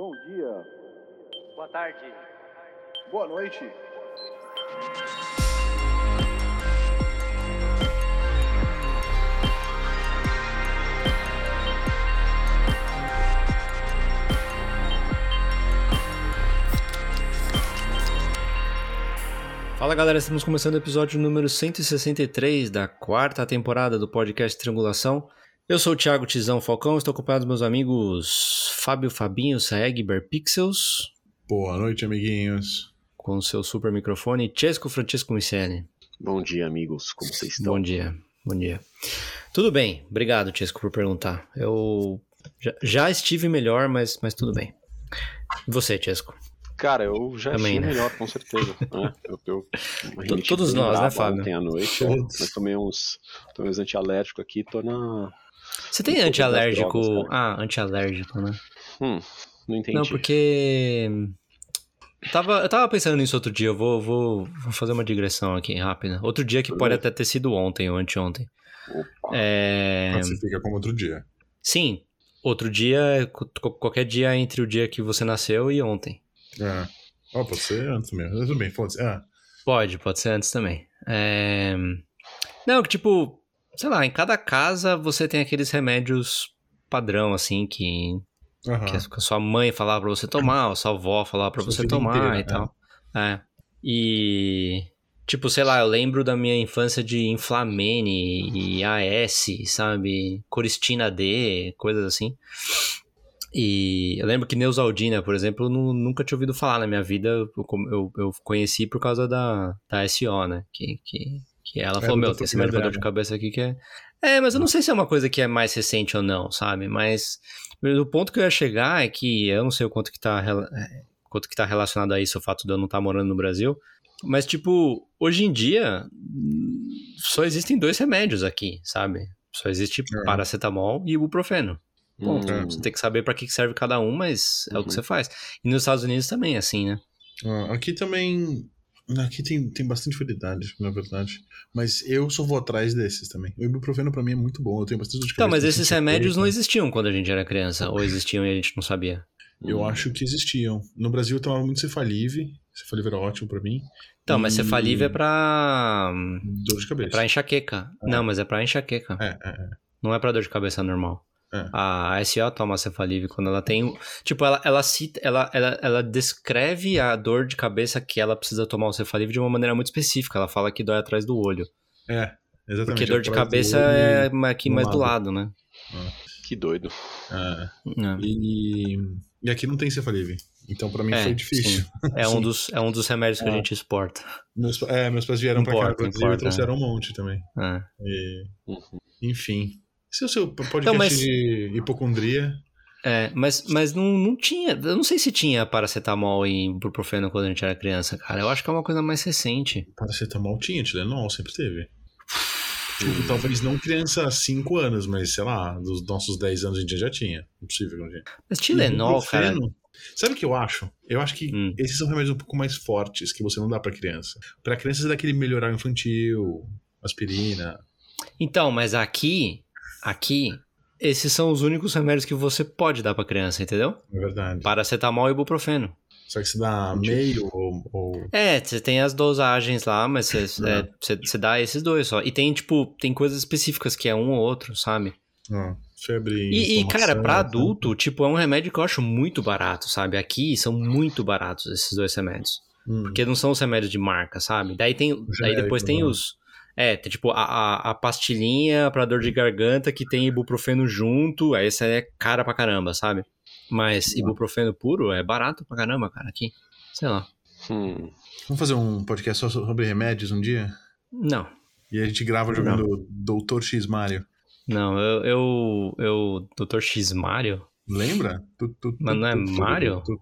Bom dia. Boa tarde. Boa noite. Fala galera, estamos começando o episódio número 163 da quarta temporada do podcast Triangulação. Eu sou o Thiago Tizão Falcão, estou acompanhado dos meus amigos Fábio Fabinho, Saeg, Pixels, Boa noite, amiguinhos. com seu super microfone, Chesco Francisco Michele. Bom dia, amigos. Como vocês estão? Bom dia, bom dia. Tudo bem, obrigado Chesco por perguntar. Eu já, já estive melhor, mas, mas tudo bem. E você, Chesco? Cara, eu já Também, achei né? melhor, com certeza. né? Eu, eu, todos nós, né, Fábio? Ontem à noite, Todos. mas tomei uns, tomei uns antialérgicos aqui, tô na... Você tem Um antialérgico? drogas, ah, antialérgico, né? Hum, não entendi. Não, porque. Eu tava, eu tava pensando nisso outro dia, eu vou, vou, vou fazer uma digressão aqui rápida. Outro dia que pode até ter sido ontem ou anteontem. Opa. É... Classifica como outro dia. Sim, outro dia, qualquer dia entre o dia que você nasceu e ontem. É. Ó, pode ser antes mesmo. Tudo bem, foda-se. Ah, Pode, pode ser antes também. É... Não, que tipo, sei lá, em cada casa você tem aqueles remédios padrão, assim, que aham. que a sua mãe falava pra você tomar, ou sua avó falava pra você tomar e é. tal. É. E. Tipo, sei lá, eu lembro da minha infância de Inflamene e AS, sabe? Coristina D, coisas assim. E eu lembro que Neusaldina, por exemplo, eu nu- nunca tinha ouvido falar na minha vida. Eu, eu, eu conheci por causa da, da SO, né? Que, que, que ela É, falou: Meu, tem esse médico dor de cabeça aqui que é. É, mas eu não sei se é uma coisa que é mais recente ou não, sabe? Mas o ponto que eu ia chegar é que eu não sei o quanto que tá, é, quanto que tá relacionado a isso, o fato de eu não estar morando no Brasil. Mas, tipo, hoje em dia, só existem dois remédios aqui, sabe? Só existe É. paracetamol e ibuprofeno. Ponto. Hum, Você tem que saber pra que serve cada um, mas é o que Uhum. você faz. E nos Estados Unidos também, é assim, né? Ah, aqui também. Aqui tem, tem bastante variedade, na verdade. Mas eu só vou atrás desses também. O ibuprofeno pra mim é muito bom. Eu tenho bastante de cabeça, mas esses remédios não existiam quando a gente era criança, ou existiam e a gente não sabia. Eu hum. acho que existiam. No Brasil eu tomava muito Cefalive. Cefalive era ótimo pra mim. Então, mas E- cefalive é pra. Dor de É cabeça. pra enxaqueca. É. Não, mas é pra enxaqueca. É, é, é. Não é pra dor de cabeça normal. É. A SO toma cefalívio quando ela tem. Tipo, ela, ela cita. Ela, ela, ela descreve a dor de cabeça que ela precisa tomar o cefalívio de uma maneira muito específica. Ela fala que dói atrás do olho. É, exatamente. Porque dor de cabeça é aqui mais do lado. lado, né? Que doido. É. É. E, e aqui não tem Cefalive. Então pra mim É, foi difícil. É um, dos, é um dos remédios que a É. gente exporta. Meus, é, meus pais vieram pra cá Importa, e trouxeram um monte também. É. E, Uhum. enfim. Esse é o seu podcast Então, mas- de hipocondria. É, mas, mas não, não tinha. Eu não sei se tinha paracetamol e ibuprofeno quando a gente era criança, cara. Eu acho que é uma coisa mais recente. Paracetamol tinha, Tilenol sempre teve. Tipo, talvez não criança há 5 anos, mas sei lá, dos nossos 10 anos em dia já tinha. Impossível que não tinha. Mas Tilenol, cara. Sabe o que eu acho? Eu acho que Hum. esses são remédios um pouco mais fortes que você não dá pra criança. Pra criança você dá aquele melhorar infantil, aspirina. Então, mas aqui, aqui, esses são os únicos remédios que você pode dar pra criança, entendeu? É verdade. Paracetamol e ibuprofeno. Só que você dá meio ou. ou- É, você tem as dosagens lá, mas você, é, você, você dá esses dois só. E tem, tipo, tem coisas específicas que é um ou outro, sabe? ah, febre. E, e, cara, né? adulto, tipo, é um remédio que eu acho muito barato, sabe? Aqui são muito baratos esses dois remédios. Hum, Porque não são os remédios de marca, sabe? Daí tem. Daí Genérico, depois tem né? os. É, tem tipo a, a, a pastilhinha pra dor de garganta que tem ibuprofeno junto. Aí essa é cara pra caramba, sabe? Mas ibuprofeno puro é barato pra caramba, cara, aqui. Sei lá. Hum. Vamos fazer um podcast só sobre remédios um dia? Não. E a gente grava jogando Doutor X Mario. Não, eu. Eu. eu Dr. X Mario? Lembra? Tu, tu, tu, Mas não é tu, tu, Mario? tu,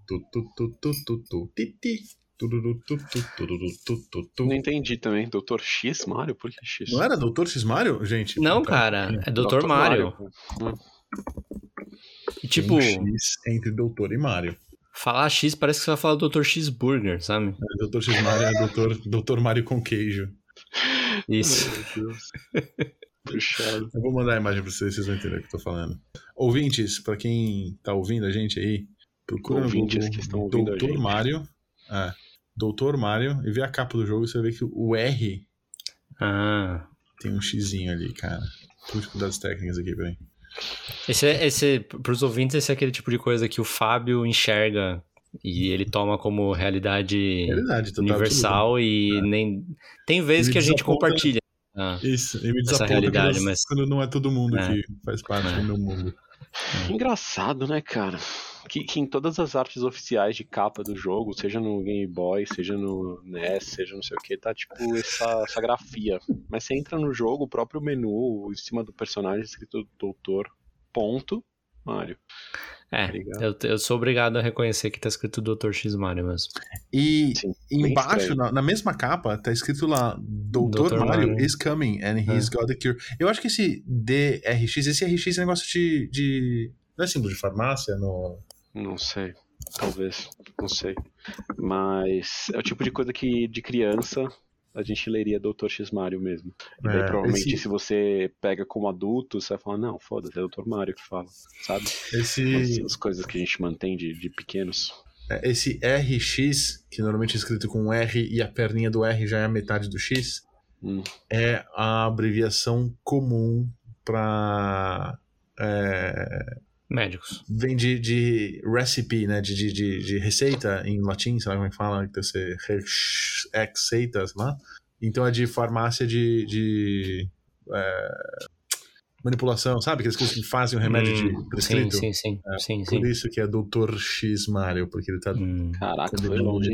não entendi também. Doutor X Mario? Por que X? Não era Doutor X Mario, gente? Não, cara. É Doutor Mario. Mario. E, tipo. Um X entre Doutor e Mario. Falar X parece que você vai falar Doutor X Burger, sabe? É, Doutor X Mario é Doutor, Doutor Mario com queijo. Isso. Puxado. Eu vou mandar a imagem pra vocês, vocês vão entender o que eu tô falando. Ouvintes, pra quem tá ouvindo a gente aí, procura Ouvintes no Google, que estão Doutor Mario. É. Doutor Mario. E vê a capa do jogo e você ver que o R Ah. tem um xizinho ali, cara. Por dificuldades técnicas aqui, peraí. Esse, é- esse, pros ouvintes, esse é aquele tipo de coisa que o Fábio enxerga e ele toma como realidade Realidade, universal e nem. Tem vezes Ele que a gente compartilha. Ah. Isso, e me Essa realidade, quando, mas- quando não é todo mundo É. que faz parte É. do meu mundo. Engraçado, né, cara? Que, que em todas as artes oficiais de capa do jogo, seja no Game Boy, seja no NES, seja não sei o que, tá tipo essa, essa grafia. Mas você entra no jogo, o próprio menu, em cima do personagem escrito Doutor, ponto, Mario. É, Obrigado. eu, eu sou obrigado a reconhecer que tá escrito Dr. X Mario mesmo. E Sim, embaixo, na, na mesma capa, tá escrito lá: Doutor Dr. Mario, Mario. is coming and he's got the cure. Eu acho que esse DRX, esse RX é negócio de. de... Não é símbolo de farmácia? No... Não sei, talvez, não sei. Mas é o tipo de coisa que de criança a gente leria Dr. X Mario mesmo. E daí É, provavelmente esse- se você pega como adulto, você vai falar, não, foda-se, é Dr. Mario que fala, sabe? Esse, As, as coisas que a gente mantém de, de pequenos. é, esse RX, que normalmente é escrito com R e a perninha do R já é a metade do X, Hum. é a abreviação comum para. Médicos. vem de, de recipe, né? De, de, de, de receita em latim, sei lá como é que fala, que ser receita, sei lá. Então é de farmácia de. de é, manipulação, sabe? Aquelas coisas que fazem o remédio Hum, de prescrito. Sim, sim, sim. É, sim, sim. Por isso que é Dr. X Mario, porque ele tá Hum, Caraca, foi longe,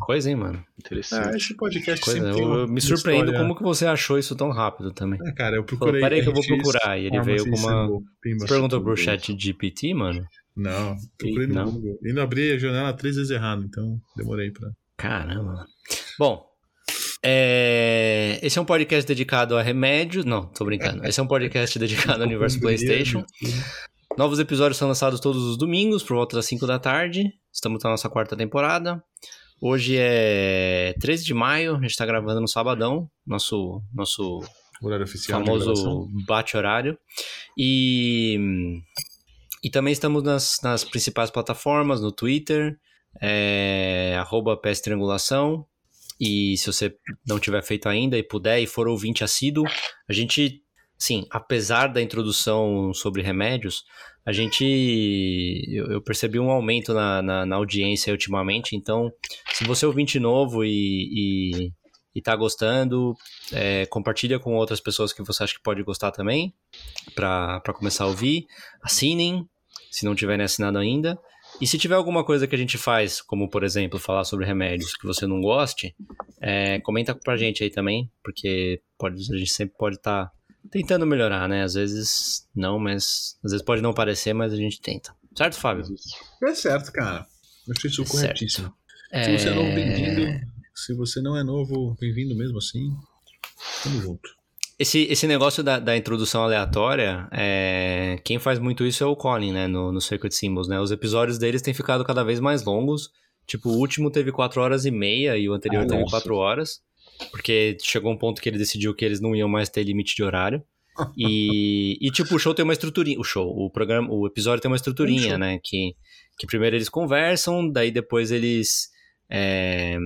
coisa, hein, mano? Interessante. Ah, esse podcast Coisa, sempre tem eu, uma, eu me surpreendo história- como que você achou isso tão rápido também. É, cara, eu Falou, procurei. peraí que eu vou procurar. E ele veio com uma. Você perguntou pro chat GPT, mano? Não, procurei no Não. Google. E não abri a janela três vezes errado, então demorei pra. Caramba. mano. Bom, é, esse é um podcast dedicado a remédio. Não, tô brincando. Esse é um podcast dedicado ao universo PlayStation. Novos episódios são lançados todos os domingos, por volta das 5 da tarde. Estamos na nossa quarta temporada. Hoje é 13 de maio, a gente tá gravando no sabadão, nosso, nosso Horário oficial. famoso bate-horário. E, e também estamos nas, nas principais plataformas, no Twitter, é, arroba PS Triangulação. E se você não tiver feito ainda e puder e for ouvinte assíduo, a gente, sim, apesar da introdução sobre remédios, a gente, eu, percebi um aumento na, na, na audiência ultimamente, então, se você é ouvinte novo e, e, e tá gostando, é, compartilha com outras pessoas que você acha que pode gostar também, para começar a ouvir. Assinem, se não tiverem assinado ainda. E se tiver alguma coisa que a gente faz, como por exemplo falar sobre remédios que você não goste, é, comenta pra gente aí também, porque pode, a gente sempre pode estar tentando melhorar, né? Às vezes não, mas às vezes pode não parecer, mas a gente tenta. Certo, Fábio? É certo, cara. Eu achei isso Certo. corretíssimo. É... Se você é novo, bem-vindo. Se você não é novo, bem-vindo mesmo assim. Tamo junto. Esse, esse negócio da, da introdução aleatória, é, quem faz muito isso é o Colin, né? No, no Sacred Symbols, né? Os episódios deles têm ficado cada vez mais longos. Tipo, o último teve 4 horas e meia e o anterior Ah, teve. 4 horas. Porque chegou um ponto que ele decidiu que eles não iam mais ter limite de horário. E, e tipo, o show tem uma estruturinha. O show, o programa, o episódio tem uma estruturinha, show. né? Que, que primeiro eles conversam, daí depois eles. é,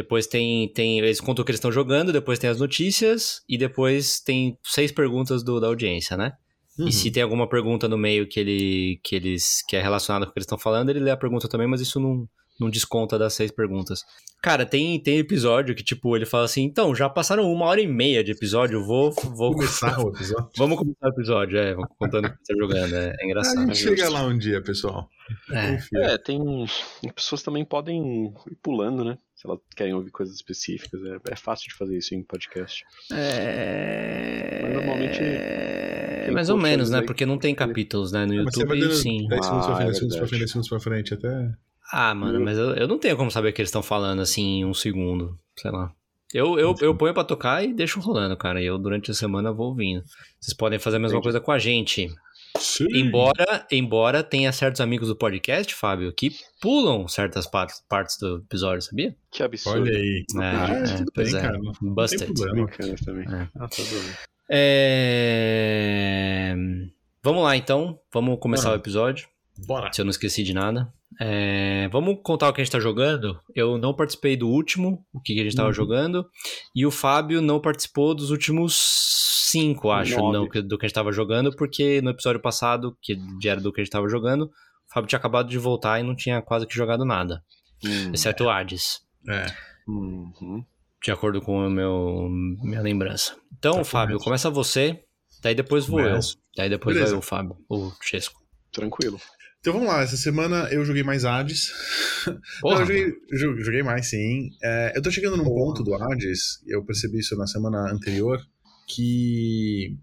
depois tem, tem. Eles contam o que eles estão jogando, depois tem as notícias, e depois tem seis perguntas do, da audiência, né? Uhum. E se tem alguma pergunta no meio que, ele, que, eles, que é relacionada com o que eles estão falando, ele lê a pergunta também, mas isso não, não desconta das seis perguntas. Cara, tem, tem episódio que, tipo, ele fala assim, então, já passaram uma hora e meia de episódio, vou... vou Começar o episódio. Vamos começar o episódio, é, vamos contando o que você tá jogando, é, é A engraçado. gente chega lá um dia, pessoal. É. É, tem. As pessoas também podem ir pulando, né? Se elas querem ouvir coisas específicas. É, é fácil de fazer isso em podcast. É... Mas normalmente É, mais ou menos, né? Porque não tem capítulos, né? No YouTube, sim. 10 segundos pra Ah, frente, é 10 segundos pra verdade. frente, 10 segundos pra frente, até. Ah, mano, mas eu, eu não tenho como saber o que eles estão falando assim em um segundo, sei lá. Eu, eu, eu ponho pra tocar e deixo rolando, cara. E eu, durante a semana, vou ouvindo. Vocês podem fazer a mesma Entendi. coisa com a gente. Sim. Embora, embora tenha certos amigos do podcast, Fábio, que pulam certas partes, partes do episódio, sabia? Que absurdo. Olha aí. É, Ah, é, tudo pois bem, é. cara. Não tem Busted. problema. Bacana também. É. Ah, tá. É... Vamos lá, então. Vamos começar Ah. o episódio. Bora. Se eu não esqueci de nada. É, vamos contar o que a gente tá jogando. Eu não participei do último, o que a gente tava Uhum. jogando. E o Fábio não participou dos últimos cinco, acho, não, do que a gente tava jogando, porque no episódio passado, que era do que a gente tava jogando, o Fábio tinha acabado de voltar e não tinha quase que jogado nada. Hum. Exceto o Hades. É. Uhum. De acordo com o meu minha lembrança. Então, Tá Fábio, começa você, daí depois vou eu. Daí depois Beleza. vai o Fábio, o Chesco. Tranquilo. Então vamos lá, essa semana eu joguei mais Hades. Porra, eu joguei, jo- joguei mais, sim. É, eu tô chegando num Porra. ponto do Hades, eu percebi isso na semana anterior, que.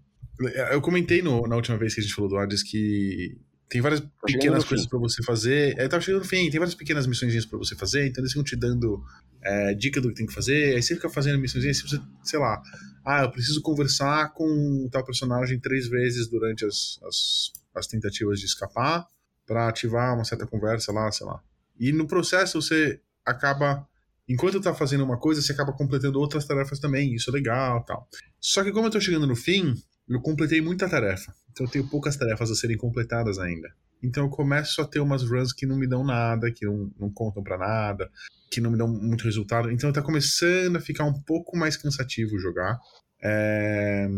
Eu comentei no- na última vez que a gente falou do Hades que tem várias chegando pequenas coisas pra você fazer. É, tava chegando no fim, tem várias pequenas missõezinhas pra você fazer, então eles ficam te dando é, dica do que tem que fazer, aí você fica fazendo missõezinhas, se você, sei lá, ah, eu preciso conversar com tal personagem três vezes durante as, as, as tentativas de escapar pra ativar uma certa conversa lá, sei lá. E no processo você acaba, enquanto tá fazendo uma coisa, você acaba completando outras tarefas também, isso é legal tal. Só que como eu tô chegando no fim, eu completei muita tarefa. Então eu tenho poucas tarefas a serem completadas ainda. Então eu começo a ter umas runs que não me dão nada, que não, não contam pra nada, que não me dão muito resultado. Então tá começando a ficar um pouco mais cansativo jogar. É,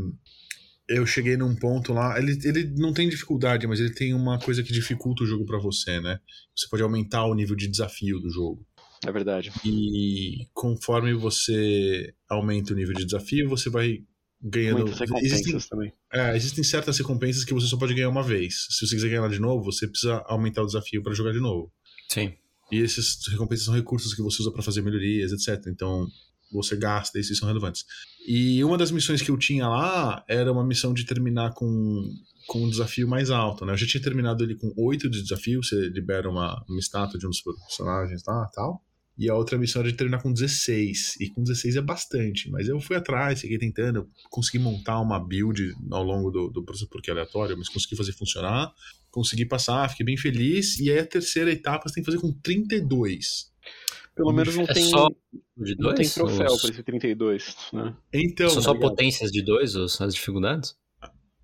Eu cheguei num ponto lá. Ele, ele não tem dificuldade, mas ele tem uma coisa que dificulta o jogo pra você, né? Você pode aumentar o nível de desafio do jogo. É verdade. E conforme você aumenta o nível de desafio, você vai ganhando. Muitas recompensas Existem, também. é, existem certas recompensas que você só pode ganhar uma vez. Se você quiser ganhar de novo, você precisa aumentar o desafio pra jogar de novo. Sim. E essas recompensas são recursos que você usa pra fazer melhorias, etc. Então você gasta esses são relevantes. E uma das missões que eu tinha lá era uma missão de terminar com, com um desafio mais alto, né? Eu já tinha terminado ele com 8 de desafio, você libera uma, uma estátua de um dos personagens lá tal. E a outra missão era de terminar com 16. E com 16 é bastante. Mas eu fui atrás, fiquei tentando, eu consegui montar uma build ao longo do, do processo, porque é aleatório, mas consegui fazer funcionar. Consegui passar, fiquei bem feliz. E aí a terceira etapa você tem que fazer com 32. Pelo menos não É tem, só de não dois? tem troféu Os- pra esse 32, né? Então, São só potências de dois, os- as dificuldades?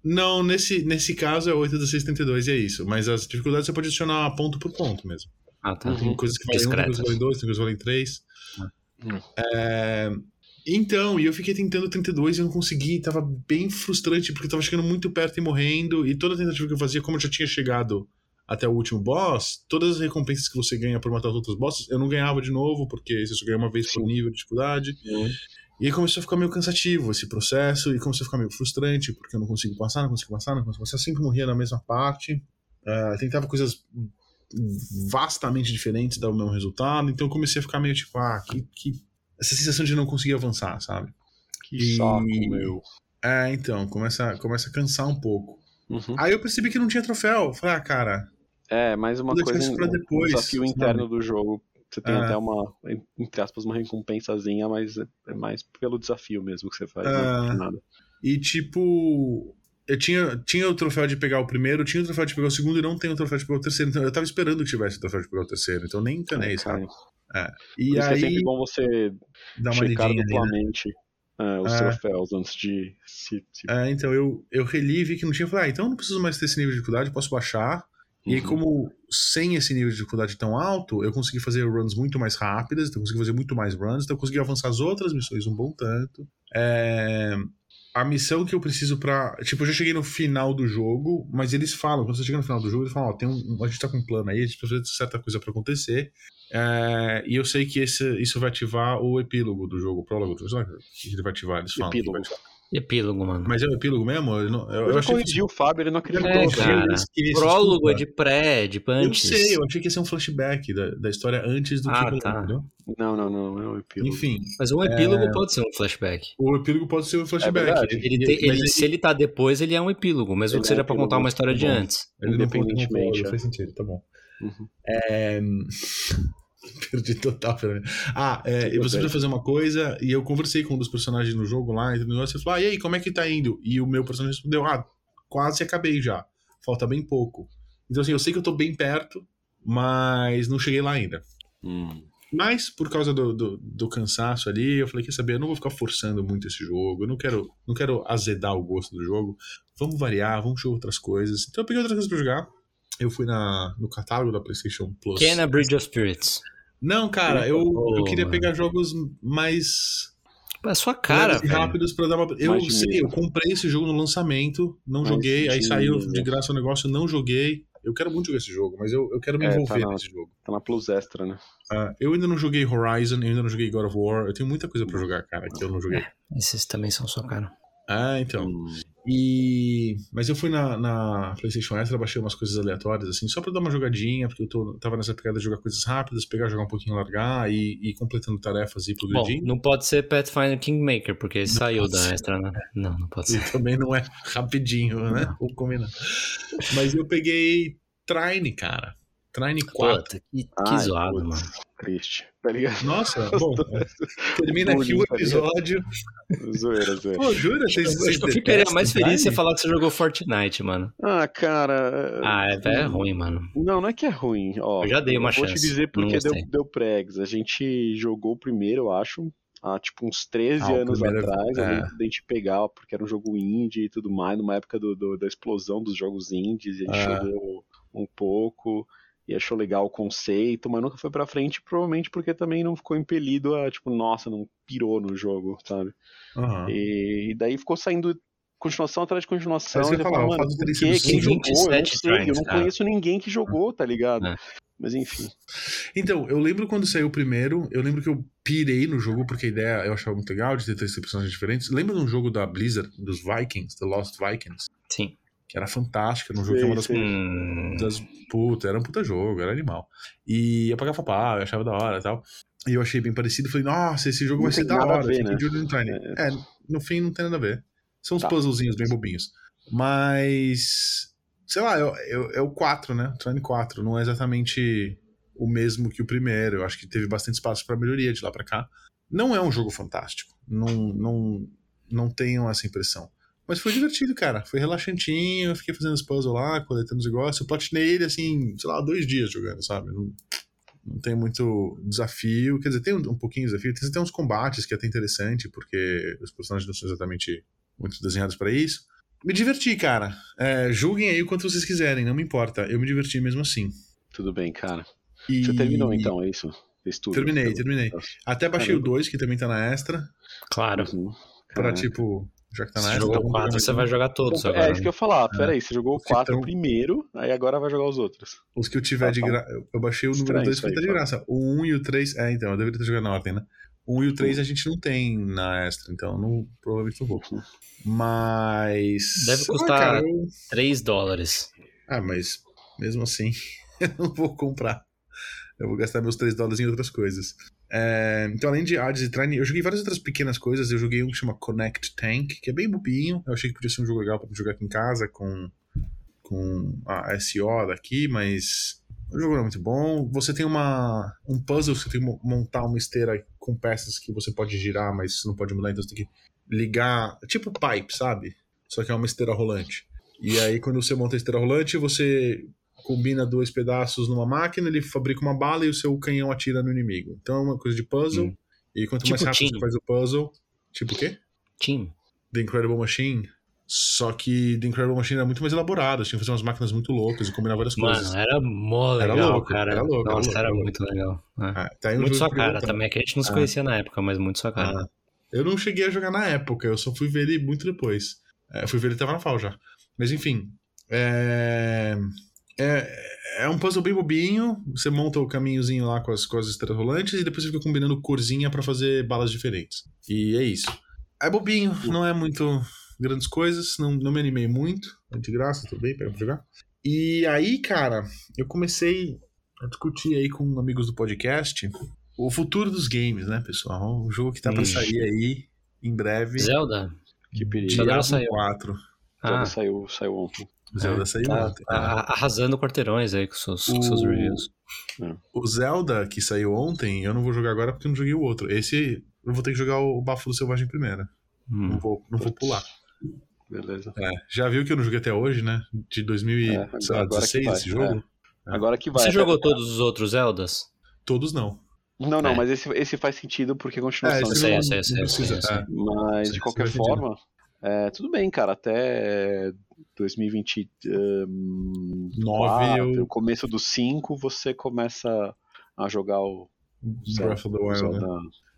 Não, nesse, nesse caso é 8, 16, 32 e é isso. Mas as dificuldades você pode adicionar ponto por ponto mesmo. Ah, tá. Uhum. Tem coisas que valem 1, tem coisas que valem 2, tem coisas que valem 3. Hum. É, Então, e eu fiquei tentando 32 e não consegui. Tava bem frustrante porque eu tava chegando muito perto e morrendo. E toda tentativa que eu fazia, como eu já tinha chegado até o último boss, todas as recompensas que você ganha por matar os outros bosses, eu não ganhava de novo, porque você só ganha uma vez por Sim. nível de dificuldade. Uhum. E aí começou a ficar meio cansativo esse processo, e começou a ficar meio frustrante, porque eu não consigo passar, não consigo passar, não consigo passar, eu sempre morria na mesma parte. Ah, tentava coisas vastamente diferentes, dar o mesmo resultado, então eu comecei a ficar meio tipo, ah, que, que... essa sensação de não conseguir avançar, sabe? Que E- saco, meu. É, então, começa, começa a cansar um pouco. Uhum. Aí eu percebi que não tinha troféu. Falei, ah, cara, É, mais uma coisa, pra depois, um desafio sabe? interno do jogo. Você tem É. até uma, entre aspas, uma recompensazinha, mas é é mais pelo desafio mesmo que você faz, É. não por nada. E tipo, eu tinha, tinha o troféu de pegar o primeiro, tinha o troféu de pegar o segundo e não tem o troféu de pegar o terceiro. Então eu tava esperando que tivesse o troféu de pegar o terceiro, então nem encanei, É, sabe? cara. E é aí sempre bom você dá uma checar né? duplamente é, os É. troféus antes de se. se- É, então eu, eu reli e vi que não tinha. Falei, ah, então eu não preciso mais ter esse nível de dificuldade, posso baixar. E aí, Uhum. como sem esse nível de dificuldade tão alto, eu consegui fazer runs muito mais rápidas, então eu consegui fazer muito mais runs, então eu consegui avançar as outras missões um bom tanto. É, A missão que eu preciso pra. Tipo, eu já cheguei no final do jogo, mas eles falam, quando você chega no final do jogo, eles falam, ó, tem um, a gente tá com um plano aí, a gente precisa de certa coisa pra acontecer. É, e eu sei que esse, isso vai ativar o epílogo do jogo, o prólogo do jogo. Sei lá, o que ele vai ativar, eles falam. Epílogo. Epílogo, mano. Mas é o epílogo mesmo? Eu, não, eu, Eu, eu já achei que corrigi o Fábio, ele não acreditou. É, eu cara. Prólogo desculpa. é de pré, de Eu antes. sei, eu achei que ia ser um flashback da, da história antes do Ah, título, tá. entendeu? Não, não, não, é o epílogo. Enfim, Mas um epílogo pode ser um flashback. o epílogo pode ser um flashback. verdade. Ele tem- Mas ele- se ele tá depois, ele é um epílogo, mesmo Ele que é seja um pra contar uma história de antes. ele não independentemente, prologo, é. faz sentido, tá bom. Uhum. É... Perdi total, Fernando. Ah, é, você precisa fazer uma coisa, e eu conversei com um dos personagens no jogo lá, e o negócio, e falou, ah, e aí, como é que tá indo? E o meu personagem respondeu, ah, quase acabei já, falta bem pouco. Então, assim, eu sei que eu tô bem perto, mas não cheguei lá ainda. Hum. Mas, por causa do, do, do cansaço ali, eu falei, quer saber, eu não vou ficar forçando muito esse jogo, eu não quero, não quero azedar o gosto do jogo, vamos variar, vamos jogar outras coisas. Então eu peguei outras coisas pra jogar. eu fui na, no catálogo da PlayStation Plus. Kena Bridge of Spirits. Não, cara, eu, eu queria mano. pegar jogos mais É sua cara, velho. rápidos pra dar uma. Eu Mais de sei, eu comprei esse jogo no lançamento, não Mais joguei, aí saiu de graça o negócio, não joguei. Eu quero muito jogar esse jogo, mas eu, eu quero me É, tá envolver na- nesse jogo. Tá na Plus Extra, né? Ah, eu ainda não joguei Horizon, eu ainda não joguei God of War. Eu tenho muita coisa pra jogar, cara, que eu não joguei. Esses também são sua cara. Ah, então. Hum, E. Mas eu fui na, na PlayStation Extra, baixei umas coisas aleatórias, assim, só pra dar uma jogadinha, porque eu tô, tava nessa pegada de jogar coisas rápidas, pegar, jogar um pouquinho, largar e, e completando tarefas e ir Bom, progredindo. não pode ser Pathfinder Kingmaker, porque esse saiu da ser. extra, né? Não, não pode E ser. também não é rapidinho, né? Vamos combinar. Mas eu peguei Trine, cara. Trine 4. Puta, que, que Ai, zoado, putz. mano. Triste. Tá ligado? Nossa, bom, termina aqui o tá episódio. zoeira, zoeira. Pô, jura? Vocês, vocês Eu ficaria mais feliz se falar que você jogou Fortnite, mano. Ah, cara. Ah, é, é ruim, mano. Não, não é que é ruim. Ó, Eu já dei uma Vou te chance, dizer porque deu, deu pregs. A gente jogou o primeiro, eu acho, há tipo uns 13 Ah, anos primeiro- atrás. Eu é. da gente pegar, porque era um jogo indie e tudo mais, numa época do, do- da explosão dos jogos indies. A gente Ah. jogou um pouco e achou legal o conceito, mas nunca foi pra frente, provavelmente porque também não ficou impelido a, tipo, nossa, não pirou no jogo, sabe? Aham. E, e daí ficou saindo continuação atrás de continuação. Que eu você ia falar, fala, o mano, sido Quem jogou? Eu não 27 sei, eu não cara. conheço ninguém que jogou, tá ligado? É. Mas enfim. Então, eu lembro quando saiu o primeiro, eu lembro que eu pirei no jogo, porque a ideia eu achava muito legal de ter três personagens diferentes. Lembra de um jogo da Blizzard, dos Vikings, The Lost Vikings? Sim. Que era fantástico, era um jogo que é uma das sei. Hum, das puta, era um puta jogo, era animal. E eu pagava pau, eu achava da hora e tal. E eu achei bem parecido, falei, nossa, esse jogo Não vai ser da hora, ver, fiquei né? Tiny. É, no fim não tem nada a ver. São uns Tá. puzzlezinhos bem bobinhos. Mas, sei lá, é, é- é o 4, né? O Trine 4, não é exatamente o mesmo que o primeiro. Eu acho que teve bastante espaço pra melhoria de lá pra cá. Não é um jogo fantástico, não, não, não tenham essa impressão. Mas foi divertido, cara. Foi relaxantinho, eu fiquei fazendo os puzzles lá, coletando os negócios. Eu platinei ele, assim, sei lá, dois dias jogando, sabe? Não, não tem muito desafio. Quer dizer, tem um, um pouquinho de desafio. Tem até uns combates que é até interessante, porque os personagens não são exatamente muito desenhados pra isso. Me diverti, cara. É, julguem aí o quanto vocês quiserem, não me importa. Eu me diverti mesmo assim. Tudo bem, cara. E... Você terminou então, é isso? Fez tudo. Terminei, terminei. Até baixei Caramba. o 2, que também tá na extra, claro. Uhum. pra tipo, já que tá na Você extra. jogou então o 4, vamos você vai jogar todos Então, agora. É isso que eu ia falar. Pera aí, você jogou o 4 Então- primeiro, aí agora vai jogar os outros. Os que eu tiver Ah, de tá. graça. Eu baixei o número Estranho 2 isso porque tá de cara. graça. O 1 um e o 3. É, então, eu deveria ter jogado na ordem, né? O 1 e o 3 a gente não tem na extra, então não, provavelmente não vou. Mas. Deve custar- cara, eu- 3 dólares. Ah, mas mesmo assim, eu não vou comprar. Eu vou gastar meus 3 dólares em outras coisas. É, então, além de Hades e Trine, eu joguei várias outras pequenas coisas. Eu joguei um que chama Connect Tank, que é bem bobinho. Eu achei que podia ser um jogo legal pra jogar aqui em casa com, com a SO daqui, mas o jogo não é muito bom. Você tem uma, um puzzle, você tem que mo- montar uma esteira com peças que você pode girar, mas você não pode mudar, então você tem que ligar. Tipo pipe, sabe? Só que é uma esteira rolante. E aí, quando você monta a esteira rolante, você combina dois pedaços numa máquina, ele fabrica uma bala e o seu canhão atira no inimigo. Então é uma coisa de puzzle. Hum. E quanto Tipo mais rápido Team. você faz o puzzle. Tipo o quê? Team. The Incredible Machine. Só que The Incredible Machine era muito mais elaborado. Tinha que fazer umas máquinas muito loucas e combinar várias coisas. Mano, era mó Era legal, louco, cara. era louco, era Nossa, era era louco. muito legal. É. Ah, tá muito sua cara também, é que a gente não se Ah. conhecia na época, mas muito sua cara. Ah, eu não cheguei a jogar na época, eu só fui ver ele muito depois. É, fui ver ele tava na FAO já. Mas enfim. É... É, é um puzzle bem bobinho. Você monta o caminhozinho lá com as, com as estrelas rolantes e depois você fica combinando corzinha pra fazer balas diferentes. E é isso. É bobinho, não é muito grandes coisas, não, não me animei muito. É de graça, tudo bem, pega pra jogar. E aí, cara, eu comecei a discutir aí com amigos do podcast o futuro dos games, né, pessoal? O jogo que tá pra Ixi. sair aí em breve. Zelda? Que perigo. Zelda saiu. 4. Zelda Ah, saiu, saiu ontem. Zelda É, saiu tá, ontem. tá arrasando quarteirões aí com seus, com O- seus reviews. O Zelda que saiu ontem, eu não vou jogar agora porque eu não joguei o outro. Esse eu vou ter que jogar o Báfalo Selvagem primeiro. Não Hum. vou, não vou pular. Beleza. É, já viu que eu não joguei até hoje, né? De 2016 É, esse jogo? Agora que vai. Você jogou todos os outros Zeldas? Todos não. Não, não, É. mas esse, esse faz sentido porque é É, continuação. esse não, sei, não precisa. é. Mas, de qualquer faz sentido. É, tudo bem, cara, até 2029, Nove, eu- no começo do 5, você começa a jogar o Breath of the Wild, né?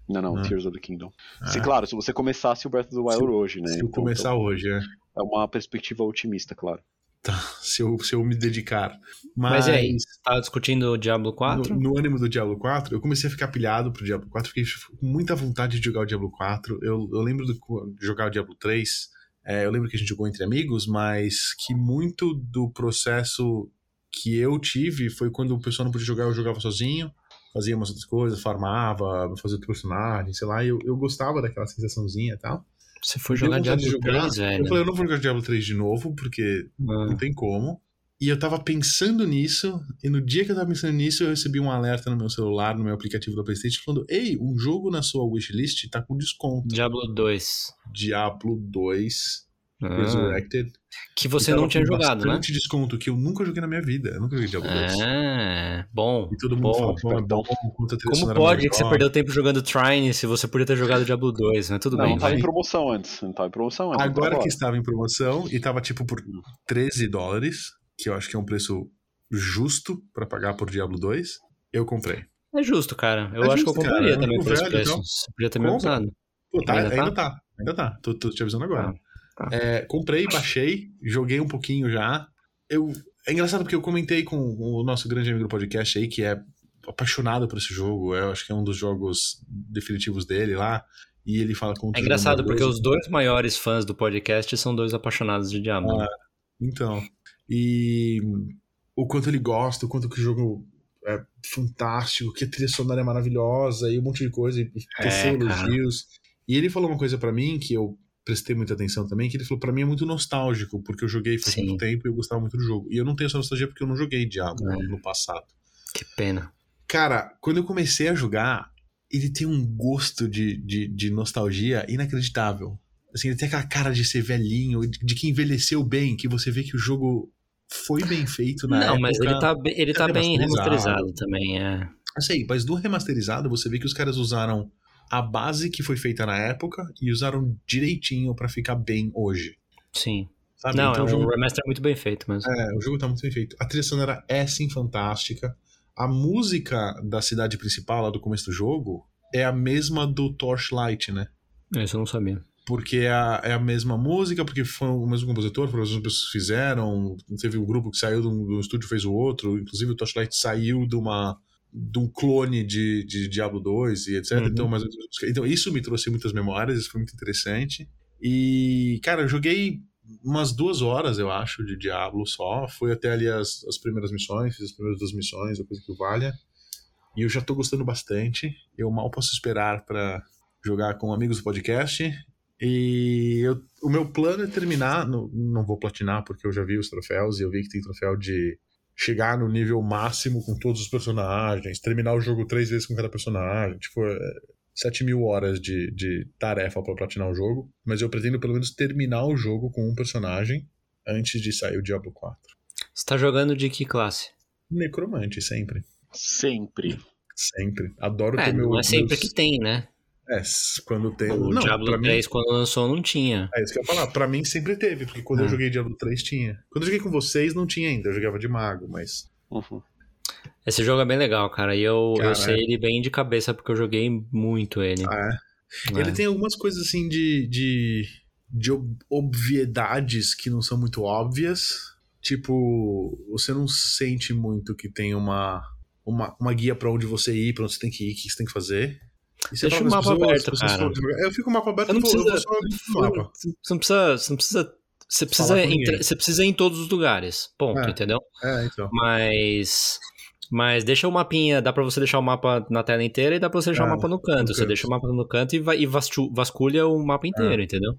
Não, não, Ah. Tears of the Kingdom. Ah. Se, claro, se você começasse o Breath of the Wild Se- hoje, né? Se eu Então, começar hoje, é. então é uma perspectiva otimista, claro. Se eu, se eu me dedicar. Mas Mas, e aí? Tá discutindo o Diablo 4? No, no ânimo do Diablo 4, eu comecei a ficar pilhado pro Diablo 4, fiquei com muita vontade de jogar o Diablo 4. Eu, eu lembro de jogar o Diablo 3, é, eu lembro que a gente jogou entre amigos, mas que muito do processo que eu tive foi quando o pessoal não podia jogar, eu jogava sozinho, fazia umas outras coisas, farmava, fazia outro personagem, sei lá, e eu, eu gostava daquela sensaçãozinha e tal. Você foi jogar Diablo de jogar. 3, velho. Eu falei, eu não vou jogar Diablo 3 de novo, porque Ah, não tem como. E eu tava pensando nisso, e no dia que eu tava pensando nisso, eu recebi um alerta no meu celular, no meu aplicativo da PlayStation, falando: Ei, um jogo na sua wishlist tá com desconto. Diablo 2. Diablo 2 Ah, Resurrected. que você não tinha jogado, né? bastante desconto, que eu nunca joguei na minha vida. Eu nunca joguei Diablo 2. É, bom. E todo mundo bom. fala que é bom, a trilha Como pode que você perdeu tempo jogando Trine se você podia ter jogado Diablo 2? Mas tudo Não, bem, não tava em promoção antes. Não tava em promoção antes. Agora então que estava em promoção e tava tipo por 13 dólares, que eu acho que é um preço justo pra pagar por Diablo 2, eu comprei. É justo, cara. Eu É acho que eu justo, compraria cara. também Eu por esse velho, preço. então. Você podia ter me avisado. Pô, tá, Ainda ainda, tá? tá? ainda tá. Tô, tô te avisando agora. Tá. É, comprei, baixei, joguei um pouquinho já. Eu, é engraçado porque eu comentei com o nosso grande amigo do podcast aí, que é apaixonado por esse jogo. Eu acho que é um dos jogos definitivos dele lá. E ele fala com É engraçado porque os dois maiores fãs do podcast são dois apaixonados de Diablo. né? Então. E o quanto ele gosta, o quanto que o jogo é fantástico, que a trilha sonora é maravilhosa e um monte de coisa, e É, elogios. E ele falou uma coisa pra mim que eu prestei muita atenção também, que ele falou pra mim é muito nostálgico, porque eu joguei faz Sim. muito tempo e eu gostava muito do jogo. E eu não tenho essa nostalgia porque eu não joguei Diablo É. no passado. Que pena. Cara, quando eu comecei a jogar, ele tem um gosto de, de, de nostalgia inacreditável. Assim, ele tem aquela cara de ser velhinho, de, de que envelheceu bem, que você vê que o jogo foi bem feito na não, época. mas ele tá, ele tá bem remasterizado. remasterizado também, é. Eu sei, mas do remasterizado você vê que os caras usaram a base que foi feita na época e usaram direitinho pra ficar bem hoje. Sim. Sabe? Não, então é o jogo um remaster muito bem feito mesmo. É, o jogo tá muito bem feito. A trilha sonora é sim fantástica. A música da cidade principal, lá do começo do jogo, é a mesma do Torchlight, né? Isso eu não sabia. Porque é a, é a mesma música, porque foi o mesmo compositor, foram as mesmas pessoas que fizeram. Teve um grupo que saiu de um, de um estúdio e fez o outro. Inclusive o Torchlight saiu de uma de um clone de, de Diablo 2 e etc. Uhum. Então, mas, então isso me trouxe muitas memórias, isso foi muito interessante. E, cara, eu joguei umas duas horas, eu acho, de Diablo só. Fui até ali as, as primeiras missões, fiz as primeiras duas missões, a coisa que valha. E eu já tô gostando bastante. Eu mal posso esperar para jogar com amigos do podcast. E eu- o meu plano é terminar. no- não vou platinar, porque eu já vi os troféus e eu vi que tem troféu de chegar no nível máximo com todos os personagens, terminar o jogo três vezes com cada personagem. Tipo, é 7 mil horas de, de tarefa para platinar o jogo. Mas eu pretendo pelo menos terminar o jogo com um personagem antes de sair o Diablo 4. Você tá jogando de que classe? Necromante, sempre. Sempre. Sempre. Adoro É, ter meu. não é sempre meus- que tem, né? É, quando tem. O não, Diablo pra mim- 3, quando lançou, não tinha. É isso que eu ia falar. Pra mim sempre teve, porque quando eu Ah. joguei Diablo 3 tinha. Quando eu joguei com vocês não tinha ainda, eu jogava de mago, mas. Uhum. Esse jogo é bem legal, cara. E eu, Cara, eu sei é. ele bem de cabeça, porque eu joguei muito ele. Ah, é. É. Ele tem algumas coisas assim de. de, de ob- obviedades que não são muito óbvias. Tipo, você não sente muito que tem uma. Uma, uma guia pra onde você ir, pra onde você tem que ir, o que você tem que fazer. Você Deixa fala o mapa aberto, cara. Eu fico com o mapa aberto não vou- eu vou precisa- só abrir o mapa. Você não precisa. Você não precisa. Você precisa, você precisa ir em todos os lugares. Ponto, É. entendeu? É, então. Mas. Mas deixa o mapinha, dá pra você deixar o mapa na tela inteira e dá pra você deixar É, o mapa no canto. Você deixa o mapa no canto e, vai, e vasculha o mapa inteiro, entendeu?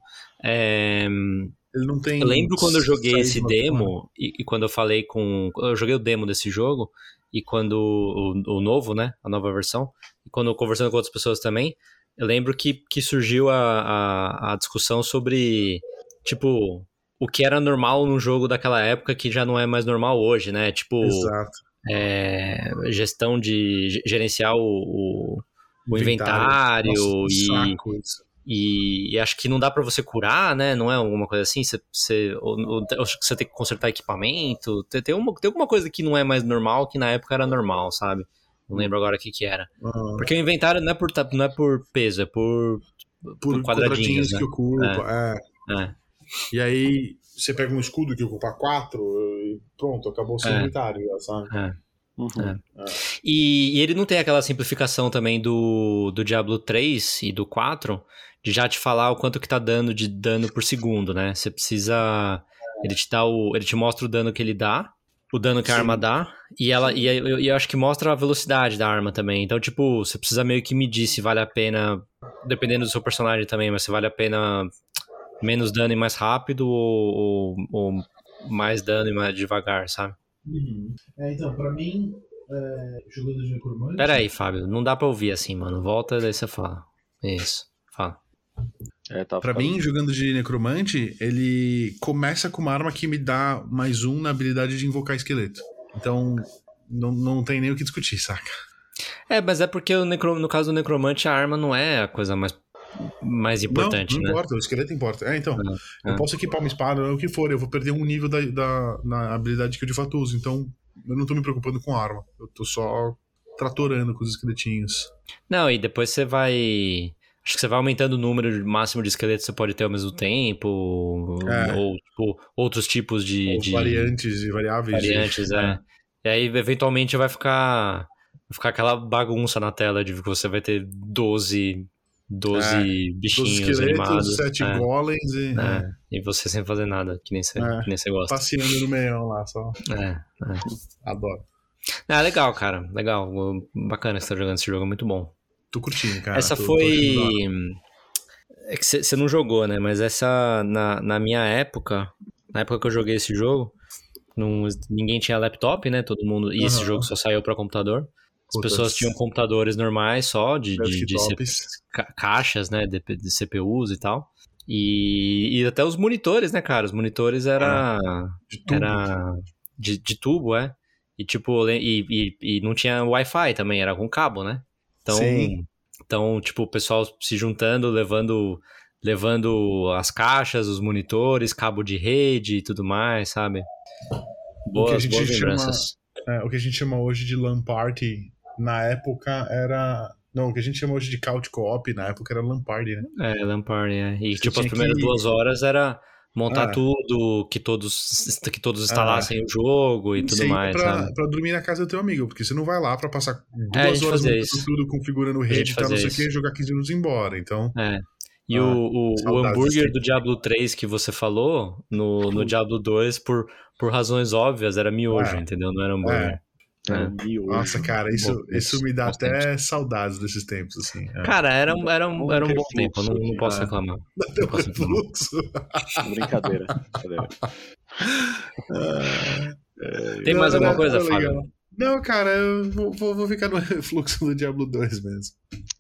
É, Ele não tem. eu lembro quando eu joguei esse demo e, e quando eu falei com. Eu joguei o demo desse jogo e quando. O, o novo, né? A nova versão. Quando conversando com outras pessoas também, eu lembro que, que surgiu a, a, a discussão sobre. Tipo. O que era normal num jogo daquela época que já não é mais normal hoje, né? Tipo, é, gestão de ge- gerenciar o, o, o inventário, Nossa, e. E, e acho que não dá pra você curar, né? Não é alguma coisa assim? Você, você, ou, ou, acho que você tem que consertar equipamento. Tem, tem, uma, tem alguma coisa que não é mais normal, que na época era normal, sabe? Não lembro agora o que que era. Ah, Porque o inventário não é por, não é por peso, é por, por quadradinhos, quadradinhos né? que ocupa. É. é. E aí você pega um escudo que ocupa quatro e pronto, acabou o seu É. inventário, sabe? é. Uhum. É. E, e ele não tem aquela simplificação também do, do Diablo 3 e do 4 de já te falar o quanto que tá dando de dano por segundo, né? Você precisa. Ele te dá o. Ele te mostra o dano que ele dá, o dano que a Sim. arma dá, e ela. E eu, e eu acho que mostra a velocidade da arma também. Então, tipo, você precisa meio que medir se vale a pena. Dependendo do seu personagem também, mas se vale a pena menos dano e mais rápido ou, ou, ou mais dano e mais devagar, sabe? Uhum. É, então, pra mim, é, jogando de necromante. Pera aí, Fábio, não dá pra ouvir assim, mano. Volta, daí você fala. Isso, fala. É, tá Pra mim, jogando de necromante, ele começa com uma arma que me dá mais um na habilidade de invocar esqueleto. Então, não, não tem nem o que discutir, saca? É, mas é porque o necro... no caso do necromante a arma não é a coisa mais, mais importante, não, não né? importa, o esqueleto importa. É, então, É, eu é. posso equipar uma espada, ou o que for, eu vou perder um nível da, da, na habilidade que eu de fato uso. Então, eu não tô me preocupando com arma. Eu tô só tratorando com os esqueletinhos. Não, e depois você vai. Acho que você vai aumentando o número máximo de esqueletos que você pode ter ao mesmo tempo. É. Ou, tipo, outros tipos de. De variantes e variáveis. variantes, é. E aí, eventualmente, vai ficar. Vai ficar aquela bagunça na tela de que você vai ter 12. 12 É, bichinhos esqueletos, animados. sete é, golems e é. E você sem fazer nada, que nem você, É. que nem você gosta. passeando no meião lá, só. É. Adoro. Ah, legal, cara. Legal. Bacana que você tá jogando esse jogo, é muito bom. Tô curtindo, cara. essa Tô- tô foi. hora. É que você não jogou, né? Mas essa, na, na minha época, na época que eu joguei esse jogo, não, ninguém tinha laptop, né? Todo mundo. E esse Aham. jogo só saiu pra computador. As Putas. pessoas tinham computadores normais só, de, de, de ca- caixas, né? De, de CPUs e tal. E, e até os monitores, né, cara? Os monitores era. De tudo. Era de, de tubo, é. E tipo, e, e, e não tinha Wi-Fi também, era com cabo, né? Então, Sim. então, tipo, o pessoal se juntando, levando levando as caixas, os monitores, cabo de rede e tudo mais, sabe? Boas, boas chama- lembranças. É, o que a gente chama hoje de LAN Party, na época era. Não, o que a gente chama hoje de Couch Co-op, na época era LAN Party, né? É, Lampard, é. E Você tipo, as primeiras que- duas horas era montar É. tudo, que todos que todos instalassem o jogo e tudo Sempre mais, pra, sabe? pra dormir na casa do teu amigo, porque você não vai lá pra passar É, duas gente horas montando tudo, configurando rede e tal, não sei o que, jogar 15 minutos e ir embora. Então, É. E Ah, o, o, o hambúrguer desse do Diablo 3 que você falou, no, no Diablo 2, por, por razões óbvias, era miojo, É. entendeu? Não era hambúrguer. É, É. nossa, cara, isso, isso me dá até saudades desses tempos, assim. É. Cara, era, um- era, um, era um bom refluxo tempo, eu não, não posso é. reclamar. Não posso reclamar. Brincadeira. brincadeira. Tem mais alguma coisa, Fábio? Não, cara, eu vou, vou, vou ficar no refluxo do Diablo 2 mesmo.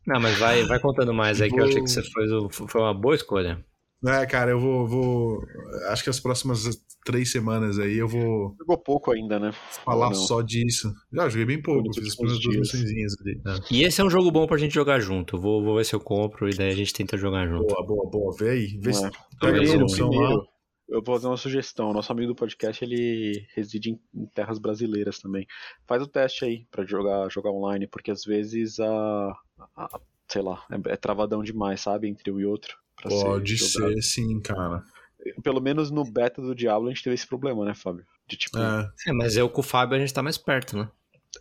Não, mas vai, vai contando mais aí, que eu achei que você fez foi uma boa escolha. É, cara, eu vou, vou. Acho que as próximas três semanas aí eu vou Jogou pouco ainda, né? falar só disso. Já joguei bem pouco, fiz as últimos primeiras duas missõezinhas ali. E esse é um jogo bom pra gente jogar junto. Vou, vou ver se eu compro e daí a gente tenta jogar junto. Boa, boa, boa. Vê aí. Vê se É. pega a solução lá. Primeiro, eu vou fazer uma sugestão. Nosso amigo do podcast, ele reside em, em terras brasileiras também. Faz o teste aí pra jogar, jogar online, porque às vezes a, a- sei lá, é, é travadão demais, sabe, entre um e outro. Pode jogado. ser, sim, cara. Pelo menos no beta do Diablo a gente teve esse problema, né, Fábio? De tipo, É, É, mas eu com o Fábio a gente tá mais perto, né?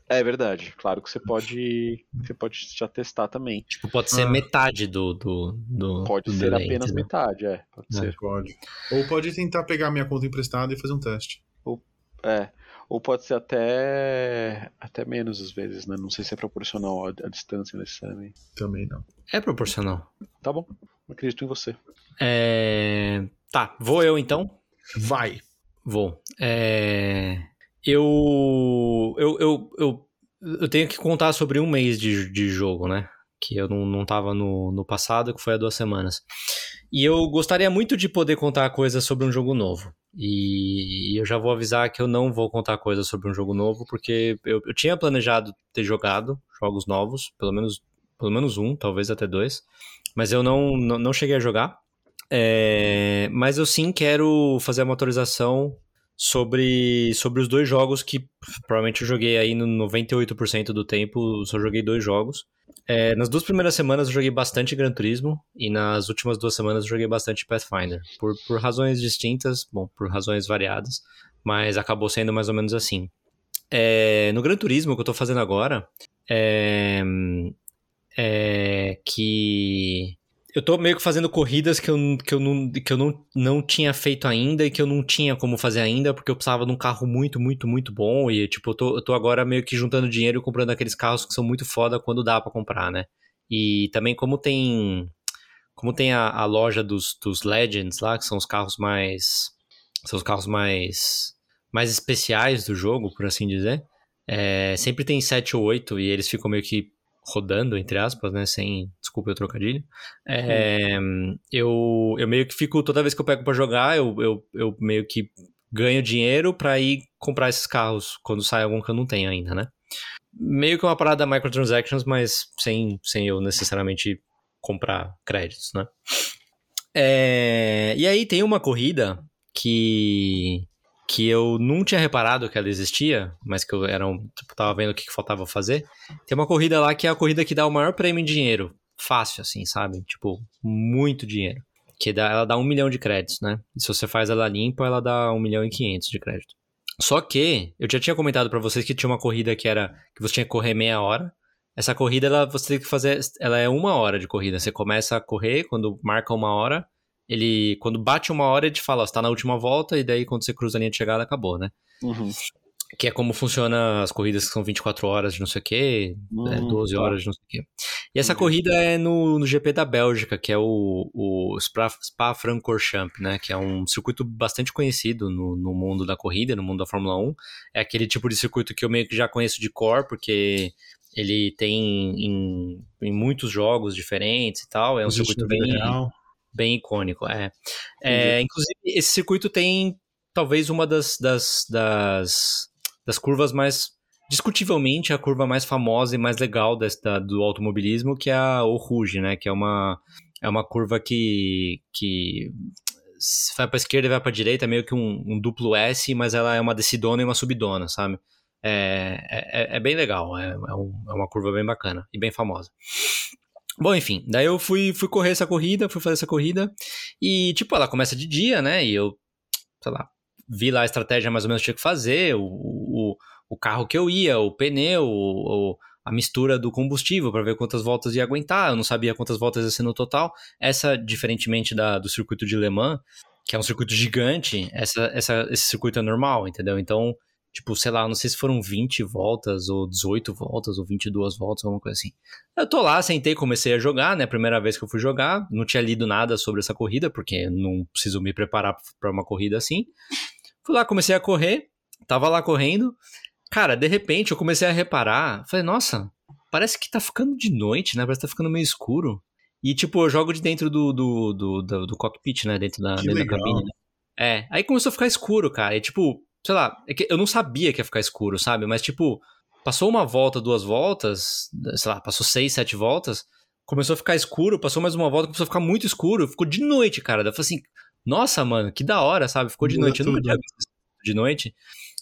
é verdade. Claro que você pode, você pode já testar também. Tipo, pode ser Ah. metade do. do, do Pode do ser delay, apenas entendeu? metade, é, pode É. ser. pode. Ou pode tentar pegar minha conta emprestada e fazer um teste. É. Ou pode ser até até menos às vezes, né? Não sei se é proporcional à, à distância necessariamente. Também não. É proporcional. Tá bom. Acredito em você. É... Tá, vou eu então? Vai. Vou. É... Eu, eu, eu, eu, eu tenho que contar sobre um mês de, de jogo, né? Que eu não, não tava no, no passado, que foi há duas semanas. E eu gostaria muito de poder contar coisas sobre um jogo novo. E, eu já vou avisar que eu não vou contar coisas sobre um jogo novo, porque eu, eu tinha planejado ter jogado jogos novos, pelo menos pelo menos um, talvez até dois. Mas eu não, não, não cheguei a jogar. É, mas eu sim quero fazer uma atualização sobre, sobre os dois jogos que provavelmente eu joguei aí no 98% do tempo, só joguei dois jogos. É, nas duas primeiras semanas eu joguei bastante Gran Turismo e nas últimas duas semanas eu joguei bastante Pathfinder. Por, por razões distintas, bom, por razões variadas, mas acabou sendo mais ou menos assim. É, no Gran Turismo, que eu tô fazendo agora, é, é que eu tô meio que fazendo corridas que eu, que eu, não, que eu não, não tinha feito ainda e que eu não tinha como fazer ainda, porque eu precisava de um carro muito, muito, muito bom. E, tipo, eu tô, eu tô agora meio que juntando dinheiro e comprando aqueles carros que são muito foda quando dá para comprar, né? E também como tem. Como tem a, a loja dos, dos Legends lá, que são os carros mais. São os carros mais. mais especiais do jogo, por assim dizer. É, sempre tem 7 ou 8 e eles ficam meio que rodando, entre aspas, né? Sem. Desculpa o trocadilho. É, eu, eu meio que fico. Toda vez que eu pego para jogar, eu, eu, eu meio que ganho dinheiro para ir comprar esses carros quando sai algum que eu não tenho ainda, né? Meio que uma parada microtransactions, mas sem, sem eu necessariamente comprar créditos, né? É, e aí tem uma corrida que que eu não tinha reparado que ela existia, mas que eu era um, tipo, tava vendo o que, que faltava fazer. Tem uma corrida lá que é a corrida que dá o maior prêmio em dinheiro. Fácil, assim, sabe? Tipo, muito dinheiro. Que dá, ela dá um milhão de créditos, né? E se você faz ela limpa, ela dá um milhão e quinhentos de crédito. Só que, eu já tinha comentado para vocês que tinha uma corrida que era que você tinha que correr meia hora. Essa corrida, ela, você tem que fazer. Ela é uma hora de corrida. Você começa a correr, quando marca uma hora, ele, quando bate uma hora, ele te fala, ó, você tá na última volta, e daí quando você cruza a linha de chegada, acabou, né? Uhum. Que é como funciona as corridas que são 24 horas de não sei o quê, Uhum, é, 12 tá. horas de não sei o quê. E essa Entendi. corrida é no, no GP da Bélgica, que é o, o Spa, Spa Francorchamps, né? Que é um circuito bastante conhecido no, no mundo da corrida, no mundo da Fórmula 1. É aquele tipo de circuito que eu meio que já conheço de cor, porque ele tem em, em muitos jogos diferentes e tal. É um Existe circuito bem real. Bem icônico, é. É, inclusive, esse circuito tem talvez uma das, das, das, das curvas mais. Discutivelmente, a curva mais famosa e mais legal desta, do automobilismo, que é a O Rouge, né? Que é uma, é uma curva que, que vai pra esquerda e vai pra direita, é meio que um, um duplo S, mas ela é uma descidona e uma subidona, sabe? É, é, é bem legal, é, é, um- é uma curva bem bacana e bem famosa. Bom, enfim, daí eu fui, fui correr essa corrida, fui fazer essa corrida, e, tipo, ela começa de dia, né? E eu, sei lá, vi lá a estratégia mais ou menos que tinha que fazer, o, o, o carro que eu ia, o pneu, o, o- a mistura do combustível para ver quantas voltas ia aguentar. Eu não sabia quantas voltas ia ser no total. Essa, diferentemente da, do circuito de Le Mans, que é um circuito gigante, essa, essa, esse circuito é normal, entendeu? Então, tipo, sei lá, não sei se foram 20 voltas, ou 18 voltas, ou 22 voltas, alguma coisa assim. Eu tô lá, sentei, comecei a jogar, né? Primeira vez que eu fui jogar, não tinha lido nada sobre essa corrida, porque não preciso me preparar para uma corrida assim. Fui lá, comecei a correr, tava lá correndo. Cara, de repente eu comecei a reparar, falei, nossa, parece que tá ficando de noite, né? Parece que tá ficando meio escuro. E, tipo, eu jogo de dentro do, do, do, do, do cockpit, né? Dentro da, Que dentro da cabine. né? É, aí começou a ficar escuro, cara. E, tipo, sei lá, é que eu não sabia que ia ficar escuro, sabe? Mas, tipo, passou uma volta, duas voltas, sei lá, passou seis, sete voltas, começou a ficar escuro, passou mais uma volta, começou a ficar muito escuro, ficou de noite, cara. Eu falei assim, nossa, mano, que da hora, sabe? Ficou de Muda noite. Eu nunca tudo. tinha visto isso de noite.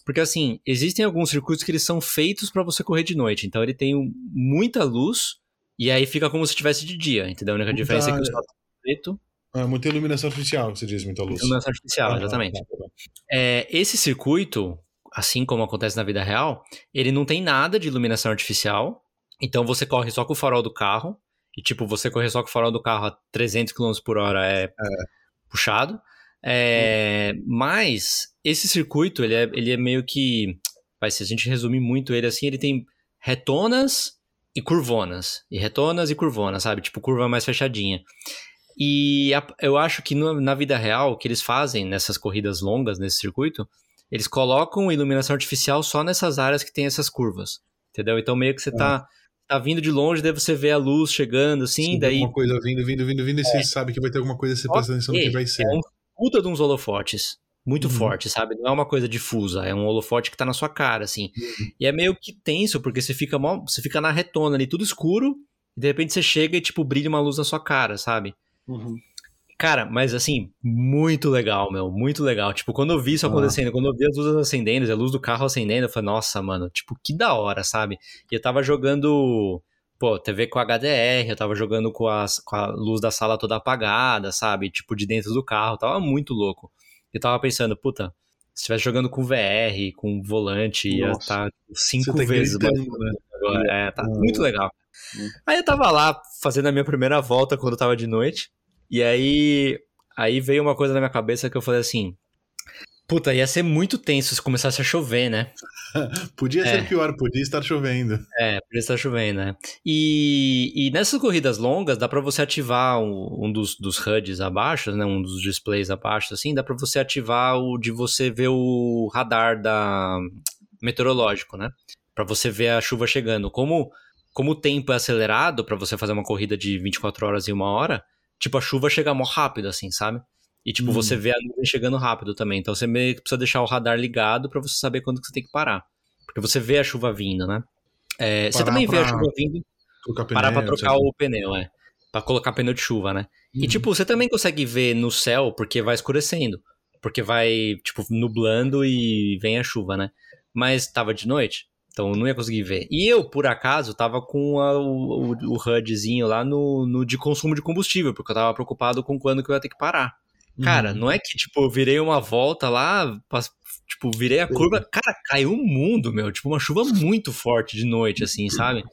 Porque, assim, existem alguns circuitos que eles são feitos pra você correr de noite. Então, ele tem muita luz e aí fica como se estivesse de dia, entendeu? A única diferença é que o céu tá preto Ah, muita iluminação artificial, você diz, muita luz. iluminação artificial, Ah, exatamente. tá, tá, tá. É, esse circuito, assim como acontece na vida real, ele não tem nada de iluminação artificial. Então você corre só com o farol do carro. E tipo, você correr só com o farol do carro a 300 km por hora é, puxado. É, Mas esse circuito, ele é, ele é meio que. Vai, se a gente resumir muito ele assim, ele tem retonas e curvonas. E retonas e curvonas, sabe? Tipo, curva mais fechadinha. E a- eu acho que no- na vida real, o que eles fazem nessas corridas longas, nesse circuito, eles colocam iluminação artificial só nessas áreas que tem essas curvas. Entendeu? Então meio que você tá, tá vindo de longe, daí você vê a luz chegando, assim, Sim, daí Alguma coisa vindo, vindo, vindo, vindo, e você sabe que vai ter alguma coisa, você presta atenção no que vai ser. é um puta de uns holofotes. Muito Uhum. forte, sabe? Não é uma coisa difusa, é um holofote que tá na sua cara, assim. Uhum. E é meio que tenso, porque você fica, mó, você fica na retona ali, tudo escuro, e de repente você chega e, tipo, brilha uma luz na sua cara, sabe? Uhum. Cara, mas assim, muito legal, meu, muito legal. Tipo, quando eu vi isso Ah. acontecendo, quando eu vi as luzes acendendo, a luz do carro acendendo, eu falei, nossa, mano, tipo, que da hora, sabe? E eu tava jogando, pô, TV com HDR, eu tava jogando com, as, com a luz da sala toda apagada, sabe? Tipo, de dentro do carro, tava muito louco. Eu tava pensando, puta, se estivesse jogando com VR, com volante, ia Nossa. estar cinco Você tá vezes mais né? agora. É, tá Hum. muito legal. Hum. Aí eu tava lá fazendo a minha primeira volta quando tava de noite. E aí, aí veio uma coisa na minha cabeça que eu falei assim: Puta, ia ser muito tenso se começasse a chover, né? Podia É. ser pior, podia estar chovendo. É, isso tá chovendo, né? E, e nessas corridas longas, dá pra você ativar um, um dos, dos HUDs abaixo, né? Um dos displays abaixo, assim, dá pra você ativar o de você ver o radar da meteorológico, né? Pra você ver a chuva chegando. Como, como o tempo é acelerado pra você fazer uma corrida de 24 horas e uma hora, tipo, a chuva chega mó rápido, assim, sabe? E, tipo, Hum. você vê a nuvem chegando rápido também. Então, você meio que precisa deixar o radar ligado pra você saber quando que você tem que parar. Porque você vê a chuva vindo, né? É, você também vê a pra chuva vindo Trocar parar pra pneu, trocar o pneu, é. Pra colocar pneu de chuva, né? E, Uhum. tipo, você também consegue ver no céu porque vai escurecendo. Porque vai, tipo, nublando e vem a chuva, né? Mas tava de noite, então eu não ia conseguir ver. E eu, por acaso, tava com a- o, o, o HUDzinho lá no, no de consumo de combustível, porque eu tava preocupado com quando que eu ia ter que parar. Cara, Uhum. não é que, tipo, eu virei uma volta lá, tipo, virei a curva. Cara, caiu um mundo, meu. Tipo, uma chuva muito forte de noite, assim, sabe?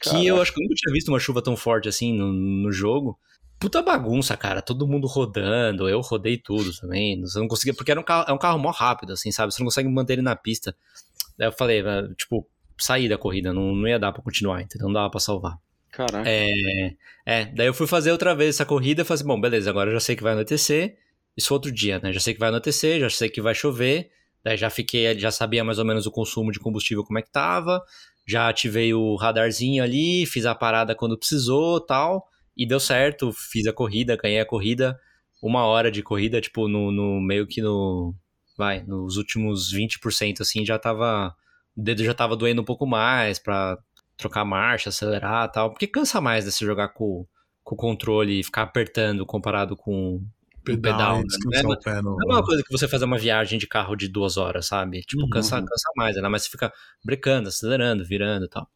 Que eu acho que eu nunca tinha visto uma chuva tão forte assim no, no jogo. Puta bagunça, cara. Todo mundo rodando. Eu rodei tudo também. Você não conseguia. Porque era um carro, é um carro mó rápido, assim, sabe? Você não consegue manter ele na pista. Daí eu falei, ah, tipo, sair da corrida. Não, não ia dar pra continuar, entendeu? Não dava pra salvar. Caraca. É, é, daí eu fui fazer outra vez essa corrida e falei assim, bom, beleza, agora eu já sei que vai anoitecer. Isso outro dia, né? Já sei que vai anoitecer, já sei que vai chover. Daí já fiquei, já sabia mais ou menos o consumo de combustível como é que tava. Já ativei o radarzinho ali, fiz a parada quando precisou, tal, e deu certo. Fiz a corrida, ganhei a corrida, uma hora de corrida, tipo no, no meio que no, vai, nos últimos 20% assim, já tava, o dedo já tava doendo um pouco mais pra trocar marcha, acelerar, tal, porque cansa mais de se jogar com, com o controle e ficar apertando comparado com pedal, pedal, né? descansar Não é- não é uma coisa que você fazer uma viagem de carro de duas horas, sabe? Tipo, Uhum. cansa, cansa mais, né? Mas você fica brecando, acelerando, virando e tal.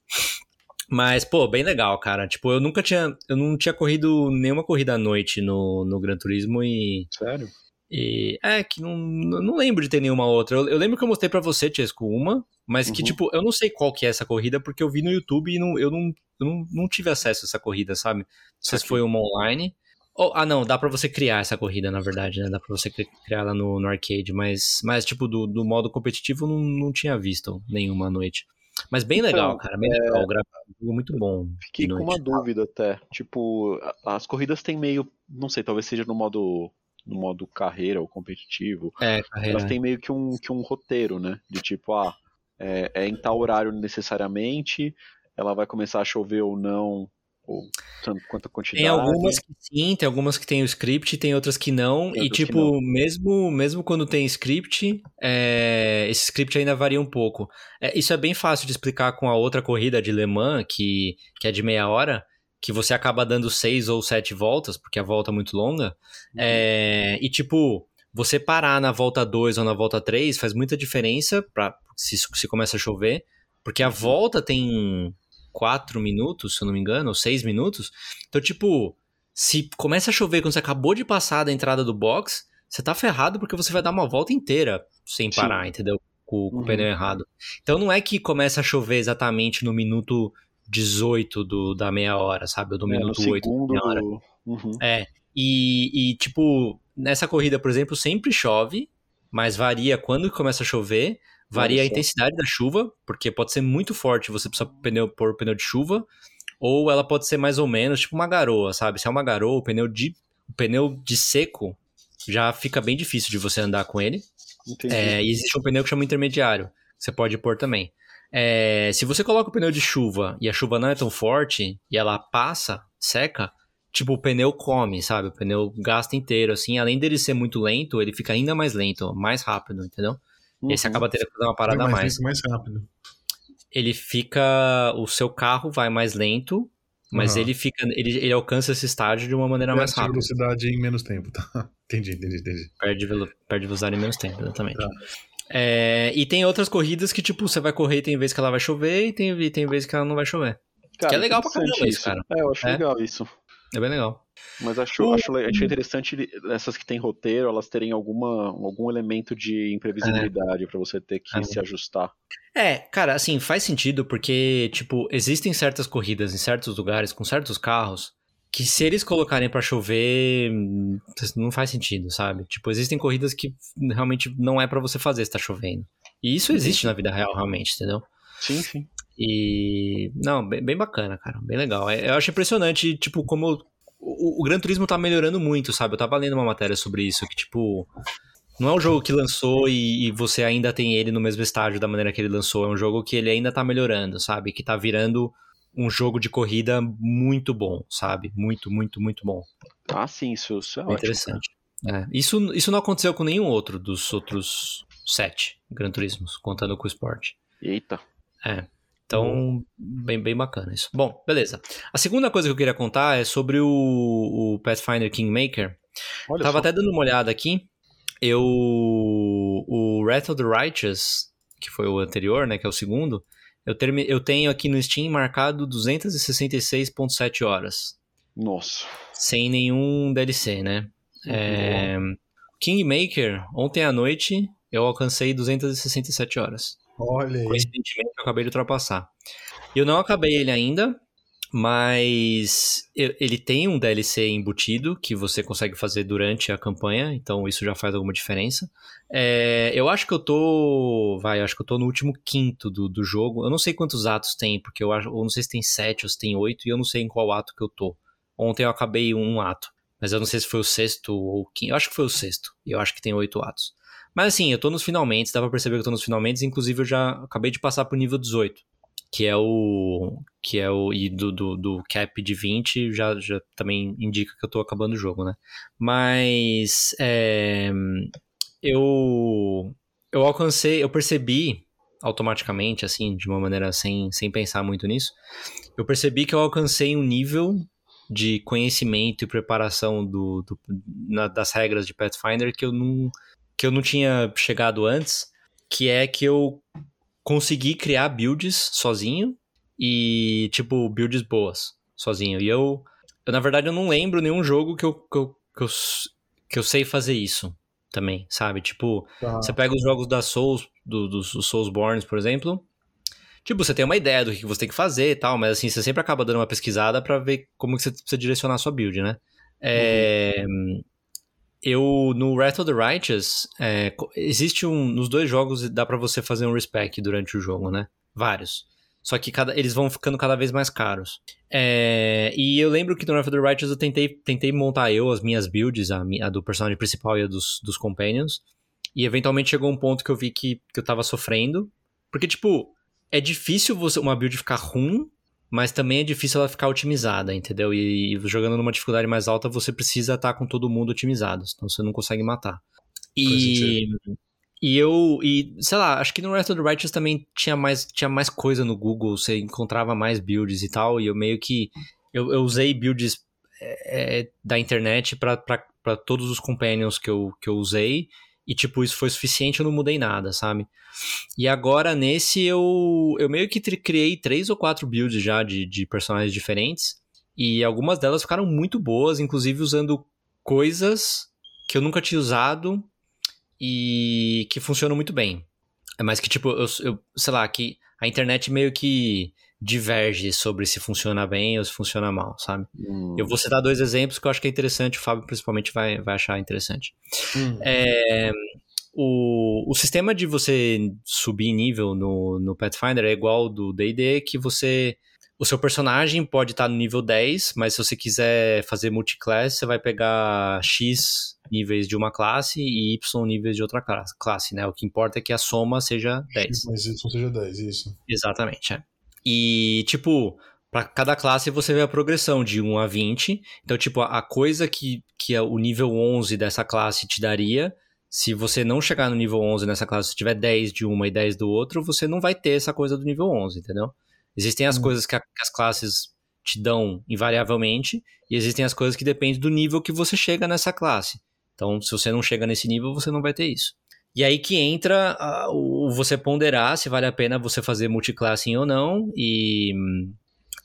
Mas, pô, bem legal, cara. Tipo, eu nunca tinha. Eu não tinha corrido nenhuma corrida à noite no, no Gran Turismo e. Sério? E é, que não, não lembro de ter nenhuma outra. Eu, eu lembro que eu mostrei pra você, Tiesco, uma, mas que, Uhum. tipo, eu não sei qual que é essa corrida, porque eu vi no YouTube e não, eu, não, eu não, não tive acesso a essa corrida, sabe? Não sei se foi uma online. Ou- ah, não, dá pra você criar essa corrida, na verdade, né? Dá pra você cri- criar ela no, no arcade, mas, mas tipo, do, do modo competitivo, eu não, não tinha visto nenhuma noite. Mas bem Então, legal, cara, bem legal. O gráfico é muito bom. Fiquei com uma dúvida até. Tipo, as corridas têm meio. Não sei, talvez seja no modo. No modo carreira ou competitivo. É, Elas carreira. têm meio que um, que um roteiro, né? De tipo, ah, é, é em tal horário necessariamente, ela vai começar a chover ou não, ou tanto quanto a quantidade. Tem algumas que sim, tem algumas que tem o script, tem outras que não. Tem e tipo, mesmo mesmo quando tem script, é, esse script ainda varia um pouco. É, isso é bem fácil de explicar com a outra corrida de Le Mans, que, que é de meia hora, que você acaba dando seis ou sete voltas, porque a volta é muito longa. É, e tipo, você parar na volta 2 ou na volta 3 faz muita diferença pra, se, se começa a chover, porque a volta tem 4 minutos, se eu não me engano, ou 6 minutos. Então, tipo, se começa a chover quando você acabou de passar da entrada do box, você tá ferrado porque você vai dar uma volta inteira sem Sim. parar, entendeu? Com, com Uhum. o pneu errado. Então não é que começa a chover exatamente no minuto 18 do, da meia hora, sabe? Ou do É, minuto 8 da meia hora. Uhum. É, e, e, tipo, nessa corrida, por exemplo, sempre chove, mas varia quando começa a chover, varia Olha a só. intensidade da chuva, porque pode ser muito forte, você precisa pneu, pôr pneu de chuva, ou ela pode ser mais ou menos, tipo uma garoa, sabe? Se é uma garoa, o pneu de, o pneu de seco já fica bem difícil de você andar com ele. É, e existe um pneu que chama intermediário, que você pode pôr também. É, se você coloca o pneu de chuva e a chuva não é tão forte e ela passa, seca, tipo, o pneu come, sabe? O pneu gasta inteiro, assim. Além dele ser muito lento, ele fica ainda mais lento, mais rápido, entendeu? E aí você Uhum. acaba tendo que fazer uma parada a mais, mais. mais rápido. Ele fica. O seu carro vai mais lento Mas Aham. ele fica. Ele, ele alcança esse estágio de uma maneira mais Perde rápida. velocidade em menos tempo, tá? Entendi, entendi, entendi. Perde, velo- perde velocidade em menos tempo, exatamente. Tá. É, e tem outras corridas que, tipo, você vai correr e tem vezes que ela vai chover e tem, e tem vezes que ela não vai chover. Cara, Que é legal pra caramba isso, cara. É, eu acho É. legal isso. É bem legal. Mas acho, O- acho, acho interessante essas que tem roteiro, elas terem alguma, algum elemento de imprevisibilidade pra você ter que É. se ajustar. É, cara, assim, faz sentido porque, tipo, existem certas corridas em certos lugares com certos carros que se eles colocarem pra chover, não faz sentido, sabe? Tipo, existem corridas que realmente não é pra você fazer se tá chovendo. E isso existe na vida real, realmente, entendeu? Sim, sim. E. Não, bem, bem bacana, cara. Bem legal. É, Eu acho impressionante, tipo, como o, o Gran Turismo tá melhorando muito, sabe? Eu tava lendo uma matéria sobre isso, que, tipo. Não é um jogo que lançou e, e você ainda tem ele no mesmo estágio da maneira que ele lançou. É um jogo que ele ainda tá melhorando, sabe? Que tá virando um jogo de corrida muito bom, sabe? Muito, muito, muito bom. Ah, sim, isso, isso é interessante. É, Isso, isso não aconteceu com nenhum outro dos outros sete Gran Turismos, contando com o Sport. Eita. Então, bem, bem bacana isso. Bom, beleza. A segunda coisa que eu queria contar é sobre o, o Pathfinder Kingmaker. Olha Tava só. até dando uma olhada aqui. Eu. O Wrath of the Righteous, que foi o anterior, né? Que é o segundo. Eu, termi, eu tenho aqui no Steam marcado 266,7 horas. Nossa. Sem nenhum DLC, né? É, Kingmaker, ontem à noite, eu alcancei 267 horas. Olha aí. Coincidentemente, eu acabei de ultrapassar. Eu não acabei ele ainda, mas ele tem um DLC embutido que você consegue fazer durante a campanha, então isso já faz alguma diferença. É, eu acho que eu tô. Vai, acho que eu tô no último quinto do, do jogo. Eu não sei quantos atos tem, porque eu, acho, eu não sei se tem sete ou se tem oito, e eu não sei em qual ato que eu tô. Ontem eu acabei um ato, mas eu não sei se foi o sexto ou o quinto. Eu acho que foi o sexto, e eu acho que tem oito atos. Mas assim, eu tô nos finalmente, dá pra perceber que eu tô nos finalmente, inclusive eu já acabei de passar pro nível 18, que é o que é o e do, do, do cap de 20 já, já também indica que eu tô acabando o jogo, né? Mas é, eu eu alcancei, eu percebi automaticamente assim, de uma maneira sem sem pensar muito nisso, eu percebi que eu alcancei um nível de conhecimento e preparação do, do- na- das regras de Pathfinder que eu não que eu não tinha chegado antes, que é que eu consegui criar builds sozinho e, tipo, builds boas sozinho. E eu, eu na verdade, eu não lembro nenhum jogo que eu, que eu, que eu, que eu sei fazer isso também, sabe? Tipo, você pega os jogos da Souls, do, dos dos Soulsborns, por exemplo. Tipo, você tem uma ideia do que você tem que fazer e tal, mas assim, você sempre acaba dando uma pesquisada pra ver como que você precisa direcionar a sua build, né? É, Eu, no Wrath of the Righteous, é, existe um. Nos dois jogos dá pra você fazer um respec durante o jogo, né? Vários. Só que cada, eles vão ficando cada vez mais caros. É, e eu lembro que no Wrath of the Righteous eu tentei, tentei montar eu as minhas builds, a, a do personagem principal e a dos, dos companions. E eventualmente chegou um ponto que eu vi que, que eu tava sofrendo. Porque, tipo, é difícil você, uma build ficar ruim, mas também é difícil ela ficar otimizada, entendeu? E, e jogando numa dificuldade mais alta, você precisa estar com todo mundo otimizado, senão você não consegue matar. E, e eu, e sei lá, acho que no Wrath of the Righteous também tinha mais, tinha mais coisa no Google, você encontrava mais builds e tal, e eu meio que. Eu, eu usei builds é, é, da internet pra todos os companions que eu, que eu usei, e tipo, isso foi suficiente, eu não mudei nada, sabe? E agora nesse eu, eu meio que criei três ou quatro builds já de, de personagens diferentes. E algumas delas ficaram muito boas, inclusive usando coisas que eu nunca tinha usado e que funcionam muito bem. É mais que, tipo, eu, eu sei lá, que a internet meio que diverge sobre se funciona bem ou se funciona mal, sabe? Hum. Eu vou citar dois exemplos que eu acho que é interessante, o Fábio principalmente vai, vai achar interessante. Hum. É, o, o sistema de você subir nível no, no Pathfinder é igual do D&D, que você... O seu personagem pode estar no nível 10, mas se você quiser fazer multiclass, você vai pegar X níveis de uma classe e Y níveis de outra classe, né? O que importa é que a soma seja 10. Mas isso não seja 10, isso. Exatamente, é. E, tipo, para cada classe você vê a progressão de 1 a 20. Então, tipo, a coisa que, que é o nível 11 dessa classe te daria, se você não chegar no nível 11 nessa classe, se tiver 10 de uma e 10 do outro, você não vai ter essa coisa do nível 11, entendeu? Existem as Hum. coisas que, a- que as classes te dão invariavelmente, e existem as coisas que dependem do nível que você chega nessa classe. Então, se você não chega nesse nível, você não vai ter isso. E aí que entra o você ponderar se vale a pena você fazer multiclassing ou não, e,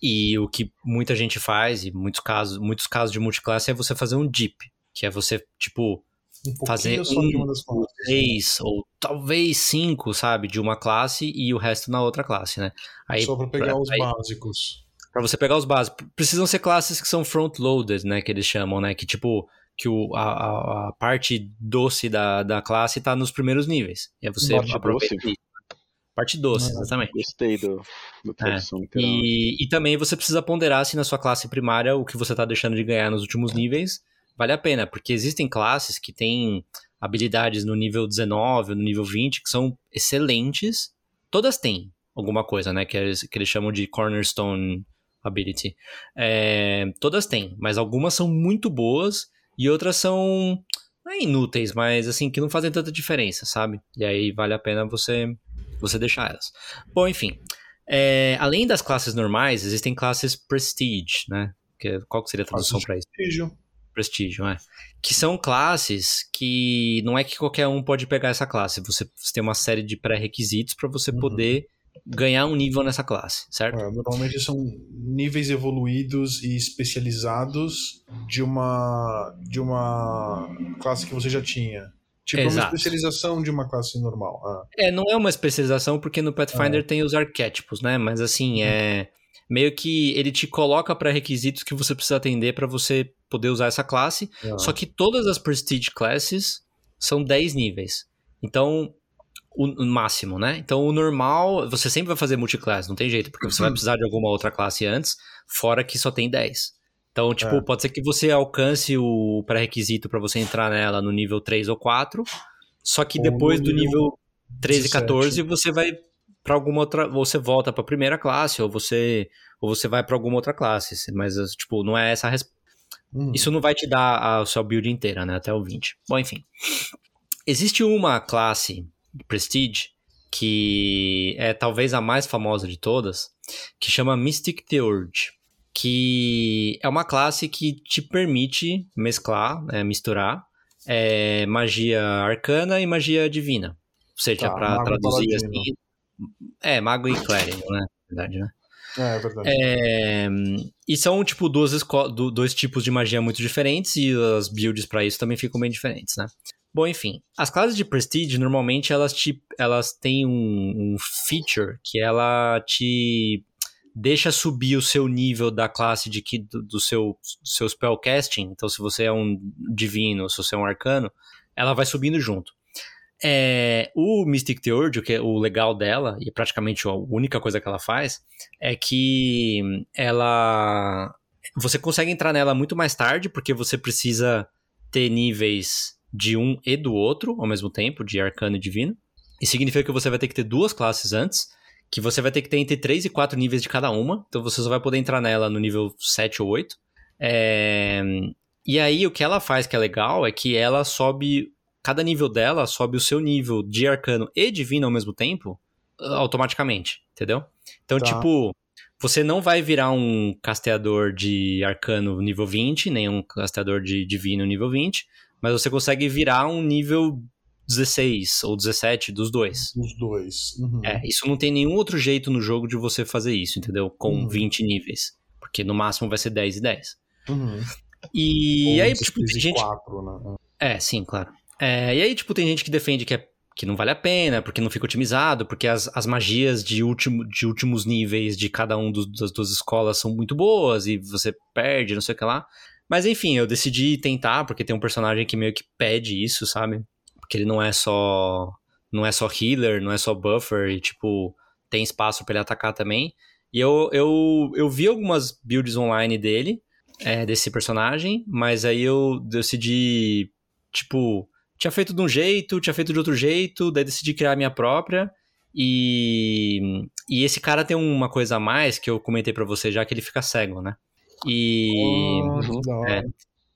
e o que muita gente faz, e muitos casos, muitos casos de multiclasse é você fazer um dip, que é você, tipo, Um fazer um, três ou talvez cinco, sabe, de uma classe e o resto na outra classe, né? Aí, Só pra pegar pra- os aí- básicos. Pra você pegar os básicos. Precisam ser classes que são front-loaded, né? Que eles chamam, né? Que tipo, que o, a, a- parte doce da, da classe tá nos primeiros níveis. E aí você Parte aproveita doce? Parte doce, Não, exatamente. Gostei do, do. É. E, e também você precisa ponderar se na sua classe primária o que você tá deixando de ganhar nos últimos níveis vale a pena, porque existem classes que têm habilidades no nível 19, no nível 20, que são excelentes. Todas têm alguma coisa, né? Que eles, que eles chamam de cornerstone ability. É, todas têm, mas algumas são muito boas e outras são não é inúteis, mas assim, que não fazem tanta diferença, sabe? E aí vale a pena você, você deixar elas. Bom, enfim. É, além das classes normais, existem classes Prestige, né? Que, qual que seria a tradução para isso? Prestígio. Prestígio, é. Que são classes que não é que qualquer um pode pegar essa classe. Você, você tem uma série de pré-requisitos para você Uhum. poder ganhar um nível nessa classe, certo? É, normalmente são níveis evoluídos e especializados de uma de uma classe que você já tinha. Tipo uma Exato. especialização de uma classe normal. Ah, É, não é uma especialização porque no Pathfinder tem os arquétipos, né? Mas assim, é meio que ele te coloca pré-requisitos que você precisa atender para você poder usar essa classe. ah. Só que todas as Prestige Classes são 10 níveis. Então, o, máximo, né? Então, o normal, você sempre vai fazer multiclass, não tem jeito, porque você vai precisar de alguma outra classe antes, fora que só tem 10. Então, tipo, É. pode ser que você alcance o pré-requisito para você entrar nela no nível 3 ou 4, só que Ou depois no do nível nível 13 e 17. 14 você vai para alguma outra, ou você volta para primeira classe ou você ou você vai para alguma outra classe, mas tipo, não é essa a resposta. Hum. Isso não vai te dar a sua build inteira, né? Até o 20. Bom, enfim. Existe uma classe Prestige que é talvez a mais famosa de todas, que chama Mystic Theurge, que é uma classe que te permite mesclar, né, misturar é, magia arcana e magia divina. Ou seja, Tá, para traduzir assim, é mago e clérigo, né? Verdade, né? É, é verdade. É, e são, tipo, duas do- dois tipos de magia muito diferentes e as builds pra isso também ficam bem diferentes, né? Bom, enfim, as classes de Prestige, normalmente, elas, te, elas têm um, um feature que ela te deixa subir o seu nível da classe de que, do, do seu, do seu spellcasting. Então, se você é um divino, se você é um arcano, ela vai subindo junto. É, o Mystic Theurge, que é o legal dela, e praticamente a única coisa que ela faz, é que ela. Você consegue entrar nela muito mais tarde, porque você precisa ter níveis de um e do outro ao mesmo tempo, de arcano e divino. E significa que você vai ter que ter duas classes antes, que você vai ter que ter entre 3 e 4 níveis de cada uma. Então você só vai poder entrar nela no nível 7 ou 8. É, E aí o que ela faz que é legal é que ela sobe. Cada nível dela sobe o seu nível de arcano e divino ao mesmo tempo automaticamente, entendeu? Então, Tá. tipo, você não vai virar um casteador de arcano nível 20, nem um casteador de divino nível 20, mas você consegue virar um nível 16 ou 17 dos dois. Os dois. Uhum. É, isso não tem nenhum outro jeito no jogo de você fazer isso, entendeu? Com Uhum. 20 níveis. Porque no máximo vai ser 10 e 10. Uhum. E Ou aí, 16 tipo, tem e gente. quatro, né? É, sim, claro. É, e aí, tipo, tem gente que defende que, é, que não vale a pena, porque não fica otimizado, porque as, as magias de, último, de últimos níveis de cada um dos, das duas escolas são muito boas e você perde, não sei o que lá. Mas enfim, eu decidi tentar, porque tem um personagem que meio que pede isso, sabe? Porque ele não é só. Não é só healer, não é só buffer, e tipo, tem espaço pra ele atacar também. E eu, eu, eu vi algumas builds online dele, é, desse personagem, mas aí eu decidi, tipo, tinha feito de um jeito, tinha feito de outro jeito, daí decidi criar a minha própria. E, e esse cara tem uma coisa a mais que eu comentei pra você já, que ele fica cego, né? E. Hora. É.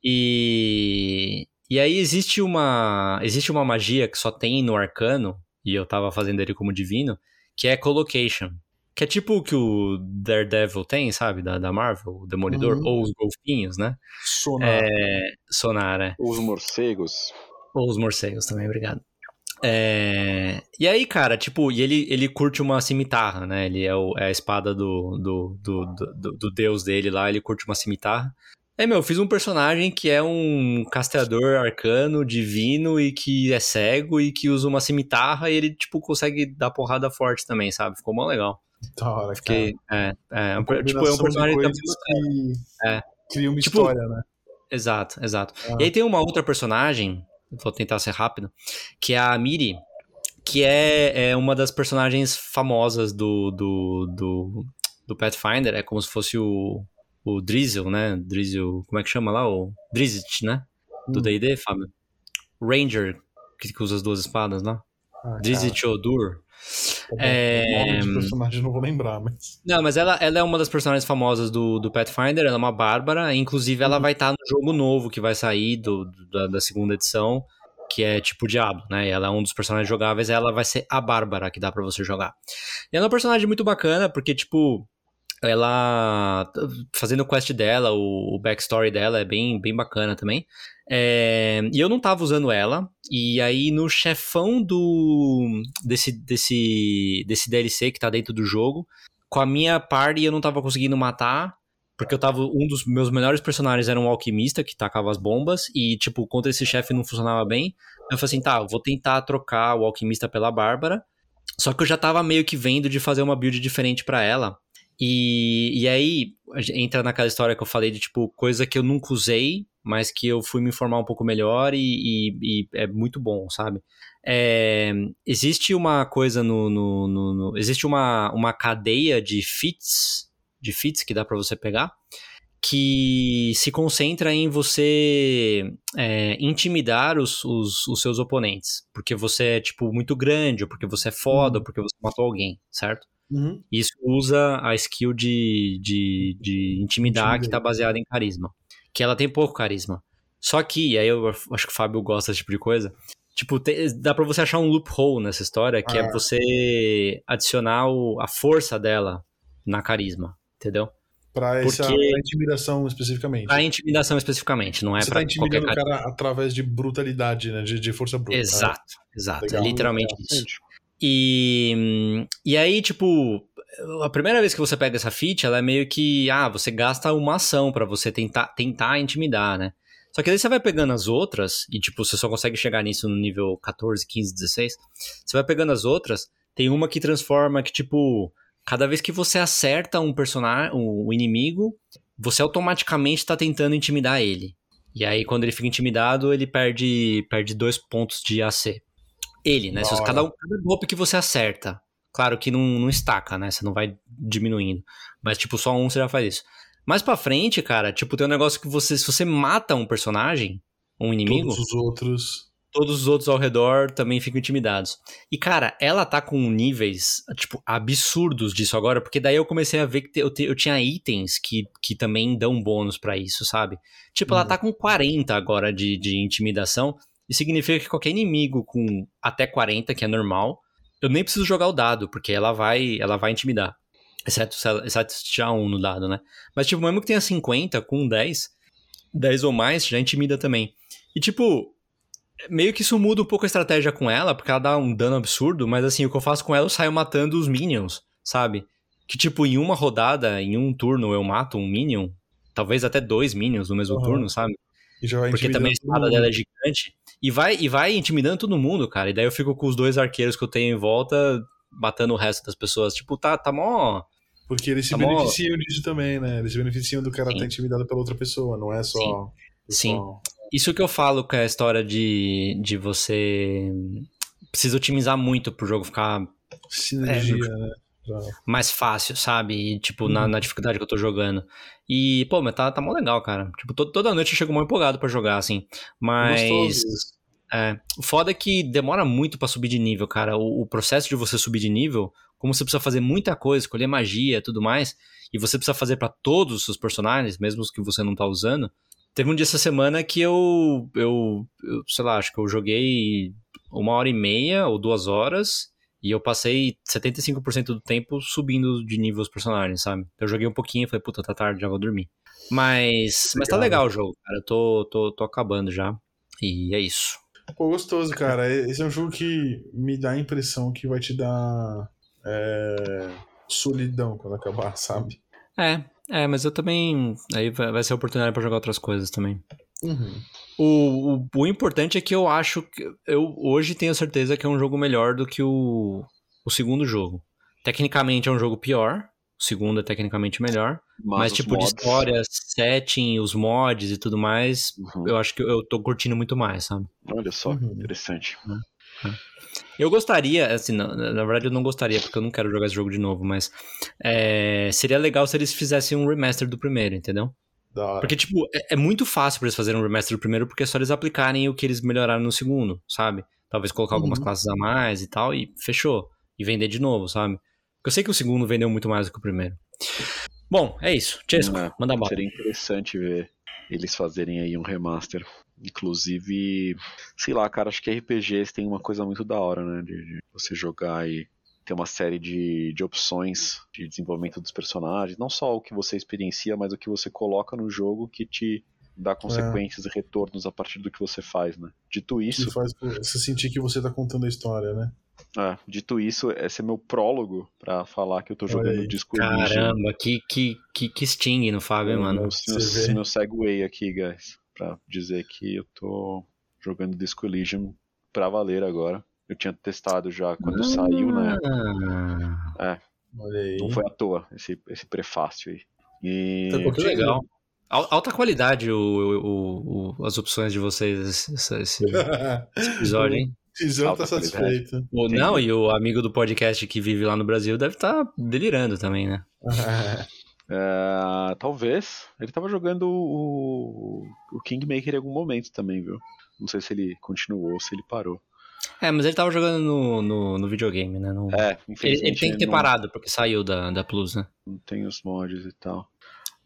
E, e aí existe uma existe uma magia que só tem no arcano, e eu tava fazendo ele como divino, que é collocation. que é tipo o que o Daredevil tem, sabe? Da, da Marvel, o Demolidor, Uhum. ou os golfinhos, né? Sonar. É, Sonar, é. Os morcegos. Ou os morcegos também, obrigado. É, E aí, cara, tipo, e ele, ele curte uma cimitarra, né? Ele é, o- é a espada do, do, do, do, do- deus dele lá, ele curte uma cimitarra. É, meu, eu fiz um personagem que é um casteador arcano, divino, e que é cego, e que usa uma cimitarra, e ele, tipo, consegue dar porrada forte também, sabe? Ficou mó legal. Da hora, cara. Fiquei, é, é, um tipo, é um personagem também que É. cria uma Tipo, história, né? Exato, exato. Ah. E aí tem uma outra personagem, vou tentar ser rápido, que é a Miri, que é, é uma das personagens famosas do, do, do, do Pathfinder, é como se fosse o, o Drizzle, né? Drizzle, como é que chama lá? O Drizzt, né? Do Hum. D&D, Fábio. Ranger, que, que usa as duas espadas lá. Ah, Drizzt Odur. É- O nome de personagem não vou lembrar, mas. Não, mas ela, ela é uma das personagens famosas do, do Pathfinder, ela é uma bárbara, inclusive ela vai estar no jogo novo que vai sair do, do- da, da segunda edição, que é tipo Diablo, né? Ela é um dos personagens jogáveis, ela vai ser a bárbara que dá pra você jogar. E ela é uma personagem muito bacana, porque, tipo, ela. Fazendo o quest dela, o, o backstory dela é bem, bem bacana também. É, e eu não tava usando ela, e aí no chefão do desse, desse, desse DLC que tá dentro do jogo, com a minha party eu não tava conseguindo matar, porque eu tava. Um dos meus melhores personagens era um alquimista que tacava as bombas, e, tipo, contra esse chefe não funcionava bem. Eu falei assim, tá, vou tentar trocar o alquimista pela Bárbara. Só que eu já tava meio que vendo de fazer uma build diferente pra ela. E, e aí entra naquela história que eu falei de, tipo, coisa que eu nunca usei, mas que eu fui me informar um pouco melhor e, e- e é muito bom, sabe? É, existe uma coisa no. no- no- no- existe uma, uma cadeia de feats, de feats que dá pra você pegar, que se concentra em você é, intimidar os, os, os seus oponentes. Porque você é, tipo, muito grande, ou porque você é foda, ou porque você matou alguém, certo? Uhum. Isso usa a skill de, de, de intimidar que tá baseada em carisma. Que ela tem pouco carisma. Só que, e aí eu acho que o Fábio gosta desse tipo de coisa. Tipo, dá pra você achar um loophole nessa história, que Ah. é você adicionar o- a força dela na carisma, entendeu? Pra, essa, pra intimidação especificamente. Pra intimidação especificamente, não é Você pra tá intimidando o cara através de brutalidade, né? De, de força bruta. né? Exato, exato. Legal, é literalmente isso. E, e aí, tipo, a primeira vez que você pega essa feat, ela é meio que, ah, você gasta uma ação pra você tentar, tentar intimidar, né? Só que daí você vai pegando as outras, e tipo, você só consegue chegar nisso no nível 14, 15, 16. Você vai pegando as outras, tem uma que transforma que, tipo, cada vez que você acerta um personagem, o inimigo, você automaticamente tá tentando intimidar ele. E aí, quando ele fica intimidado, ele perde, perde dois pontos de AC. Ele, né? Você- Da cada, hora. cada golpe que você acerta. Claro que não, não estaca, né? Você não vai diminuindo. Mas, tipo, só um você já faz isso. Mais pra frente, cara, tipo, tem um negócio que você, se você mata um personagem, um inimigo, Todos os outros. todos os outros ao redor também ficam intimidados. E, cara, ela tá com níveis, tipo, absurdos disso agora, porque daí eu comecei a ver que eu, te- eu tinha itens que, que também dão bônus pra isso, sabe? Tipo, ela Uhum. tá com 40 agora de, de intimidação, e significa que qualquer inimigo com até 40, que é normal, eu nem preciso jogar o dado, porque ela vai, ela vai intimidar. Exceto se, ela, exceto se tirar um no dado, né? Mas, tipo, mesmo que tenha 50, com 10, 10 ou mais, já intimida também. E, tipo, meio que isso muda um pouco a estratégia com ela, porque ela dá um dano absurdo, mas assim, o que eu faço com ela, eu saio matando os minions, sabe? Que tipo, em uma rodada, em um turno, eu mato um minion, talvez até dois minions no mesmo Aham. turno, sabe? Porque também a espada dela é gigante. E vai, e vai intimidando todo mundo, cara. E daí eu fico com os dois arqueiros que eu tenho em volta, matando o resto das pessoas. Tipo, tá, tá mó. Porque eles se Tá beneficiam disso também, né? Eles se beneficiam do cara Sim. estar intimidado pela outra pessoa, não é só. Sim. só- Isso que eu falo com a história de, de você. Precisa otimizar muito pro jogo ficar Sinergia, É, né? Mais fácil, sabe? E, tipo, na, na dificuldade que eu tô jogando. E, pô, mas tá, tá mó legal, cara. Tipo, to- toda noite eu chego mó empolgado pra jogar, assim. Mas. É, o foda é que demora muito pra subir de nível, cara. O, o processo de você subir de nível, como você precisa fazer muita coisa, escolher magia e tudo mais, e você precisa fazer pra todos os seus personagens, mesmo os que você não tá usando. Teve um dia essa semana que eu, eu, eu, sei lá, acho que eu joguei uma hora e meia ou duas horas, E eu passei 75% do tempo subindo de nível os personagens, sabe? Eu joguei um pouquinho e falei, puta, tá tarde, já vou dormir. Mas, mas tá legal o jogo, cara. Eu tô, tô, tô acabando já. E é isso. Pô, gostoso, cara. Esse é um jogo que me dá a impressão que vai te dar é, solidão quando acabar, sabe? É, é, mas eu também. Aí vai ser oportunidade pra jogar outras coisas também. Uhum. O, o, o importante é que eu acho que. Eu hoje tenho certeza que é um jogo melhor do que o, o segundo jogo. Tecnicamente é um jogo pior. O segundo é tecnicamente melhor. Mas, Mas, tipo, de mods- história, setting, os mods e tudo mais, Uhum. eu acho que eu tô curtindo muito mais, sabe? Olha só, Uhum. interessante. Eu gostaria, assim, na, na verdade eu não gostaria, porque eu não quero jogar esse jogo de novo, mas é, seria legal se eles fizessem um remaster do primeiro, entendeu? Da hora. Porque, tipo, é, é muito fácil pra eles fazerem um remaster do primeiro, porque é só eles aplicarem o que eles melhoraram no segundo, sabe? Talvez colocar algumas Uhum. classes a mais e tal, e fechou. E vender de novo, sabe? Porque eu sei que o segundo vendeu muito mais do que o primeiro. Bom, é isso. Chesco, É, manda bala. Seria interessante ver eles fazerem aí um remaster. Inclusive, sei lá, cara, acho que RPGs tem uma coisa muito da hora, né? De, de você jogar e ter uma série de, de opções de desenvolvimento dos personagens. Não só o que você experiencia, mas o que você coloca no jogo que te dá consequências e retornos a partir do que você faz, né? Dito isso, Que faz você sentir que você tá contando a história, né? é, dito isso, esse é meu prólogo pra falar que eu tô jogando aí. Disco. Caramba, que, que, que, que sting no Fábio, hein, mano. Meu, meu, meu segue aqui, guys, pra dizer que eu tô jogando Disco Elysium pra valer agora. Eu tinha testado já quando saiu, né? Ah, Olha aí. Não foi à toa esse, esse prefácio aí. E Tá que legal. Al- Alta qualidade o, o- o- as opções de vocês esse, esse- esse episódio, hein? Tizão tá satisfeito. O, não, e o amigo do podcast que vive lá no Brasil deve estar delirando também, né? é, talvez. Ele tava jogando o, o Kingmaker em algum momento também, viu? Não sei se ele continuou ou se ele parou. É, mas ele tava jogando no, no, no videogame, né? No- É, ele, infelizmente. ele tem que ter não- parado, porque saiu da, da Plus, né? Não tem os mods e tal.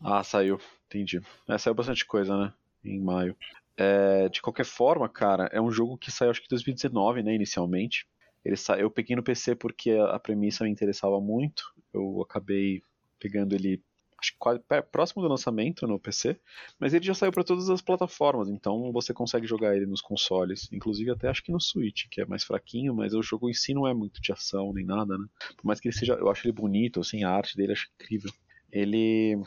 Ah, saiu. Entendi. É, saiu bastante coisa, né? Em maio. É, de qualquer forma, cara, é um jogo que saiu acho que em 2019, né? Inicialmente. Ele sa... Eu peguei no PC porque a a premissa me interessava muito. Eu acabei pegando ele acho que quase próximo do lançamento no PC, mas ele já saiu para todas as plataformas, então você consegue jogar ele nos consoles, inclusive até acho que no Switch, que é mais fraquinho, mas o jogo em si não é muito de ação nem nada, né? Por mais que ele seja, eu acho ele bonito, assim, a arte dele acho incrível. Ele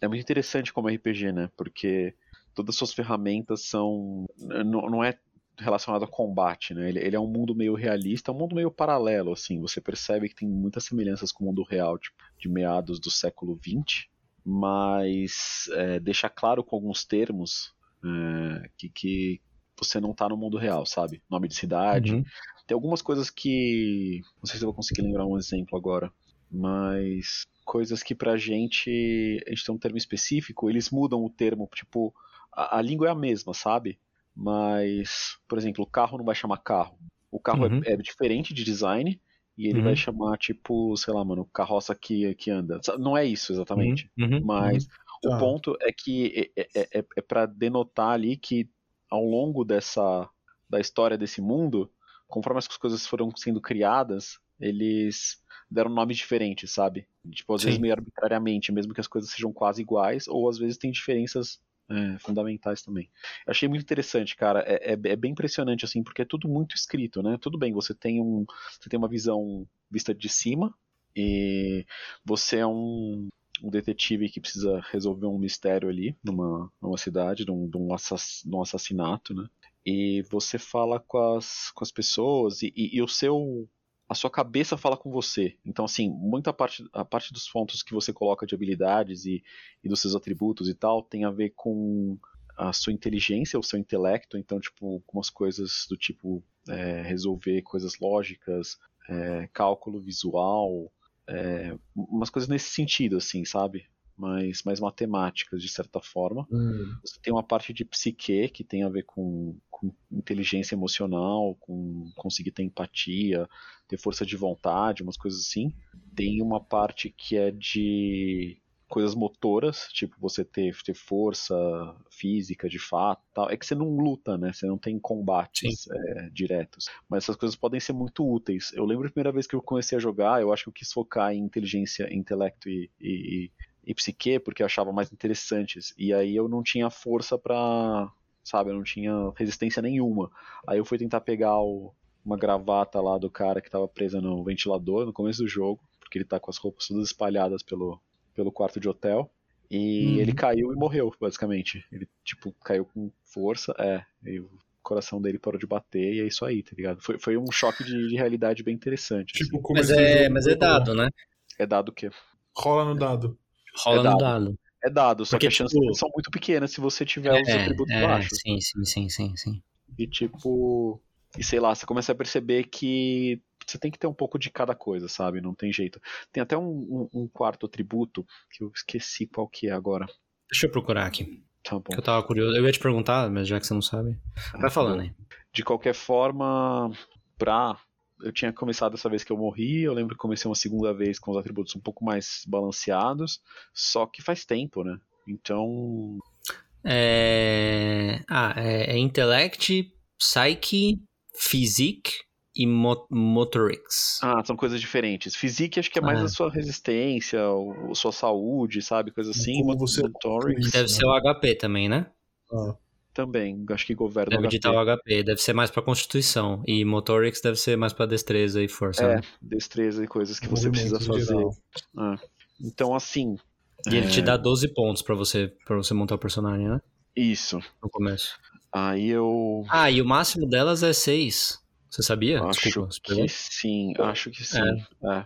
é muito interessante como RPG, né? Porque todas as suas ferramentas são não, não é relacionado a combate, né? Ele, ele é um mundo meio realista, um mundo meio paralelo, assim. Você percebe que tem muitas semelhanças com o mundo real, tipo, de meados do século XX, mas é, deixa claro com alguns termos é, que, que você não tá no mundo real, sabe? Nome de cidade. Uhum. Tem algumas coisas que. Não sei se eu vou conseguir lembrar um exemplo agora, mas coisas que pra gente. A gente tem um termo específico, eles mudam o termo, tipo. A, a língua é a mesma, sabe? Mas, por exemplo, o carro não vai chamar carro. O carro é- Uhum. é, diferente de design e ele Uhum. vai chamar, tipo, sei lá, mano, carroça que, que anda. Não é isso exatamente. Uhum, uhum, Mas o Tá. ponto é que é, é, é, é para denotar ali que ao longo dessa da história desse mundo, conforme as coisas foram sendo criadas, eles deram nomes diferentes, sabe? Tipo, às vezes Sim. meio arbitrariamente, mesmo que as coisas sejam quase iguais, ou às vezes tem diferenças é, fundamentais também. Eu achei muito interessante, cara. É, é- é bem impressionante, assim, porque é tudo muito escrito, né? Tudo bem, você tem um. Você tem uma visão vista de cima, e você é um, um detetive que precisa resolver um mistério ali numa, numa cidade, de um, de um assass- de um assassinato, né? E você fala com as, com as pessoas e, e- e o seu a sua cabeça fala com você. Então, assim, muita parte, a parte dos pontos que você coloca de habilidades e, e dos seus atributos e tal tem a ver com a sua inteligência, o seu intelecto. Então, tipo, algumas coisas do tipo é, resolver coisas lógicas, é, cálculo visual, é, umas coisas nesse sentido, assim, sabe? Mais, mais matemáticas, de certa forma. Hum, Você tem uma parte de psique que tem a ver com, com inteligência emocional, com conseguir ter empatia, ter força de vontade, umas coisas assim. Tem uma parte que é de coisas motoras, tipo você ter, ter força física de fato tal. É que você não luta, né? Você não tem combates é, diretos. Mas essas coisas podem ser muito úteis. Eu lembro a primeira vez que eu comecei a jogar, eu acho que eu quis focar em inteligência, intelecto e, e, e psique, porque eu achava mais interessantes. E aí eu não tinha força pra. Sabe, eu não tinha resistência nenhuma. Aí eu fui tentar pegar o, uma gravata lá do cara que tava presa no ventilador no começo do jogo, porque ele tá com as roupas todas espalhadas pelo, pelo quarto de hotel. E Uhum. ele caiu e morreu, basicamente. Ele, tipo, caiu com força, é. E o coração dele parou de bater e é isso aí, tá ligado? Foi, foi um choque de, de realidade bem interessante. Tipo, assim. começo Mas é, mas é dado, né? É dado que Rola no dado. Rola É no dado. dado. É dado, só Porque, que as chances tipo, são muito pequenas se você tiver os É, atributos é, baixos. sim, sim, sim, sim, sim. E tipo. E sei lá, você começa a perceber que você tem que ter um pouco de cada coisa, sabe? Não tem jeito. Tem até um, um- um quarto atributo que eu esqueci qual que é agora. Deixa eu procurar aqui. Tá bom. Eu tava curioso. Eu ia te perguntar, mas já que você não sabe. Vai falando aí. De qualquer forma, pra. Eu tinha começado essa vez que eu morri, eu lembro que comecei uma segunda vez com os atributos um pouco mais balanceados, só que faz tempo, né? Então. É... Ah, é, é Intellect, Psyche, Physique e Mo Motorics. Ah, são coisas diferentes. Physique acho que é mais Ah. a sua resistência, o- a sua saúde, sabe? Coisa assim. Como você- Motorics Deve ser o HP também, né? Ah, também, acho que governa Deve o HP. digitar o HP. Deve ser mais pra Constituição. E Motorics deve ser mais pra destreza e força. É, né? destreza e coisas que você precisa fazer. É. Então, assim, E ele te É. dá 12 pontos pra você, pra você montar o personagem, né? isso. No começo. Aí eu Ah, e o máximo delas é 6. Você sabia? acho Desculpa, que sim, acho que sim. É.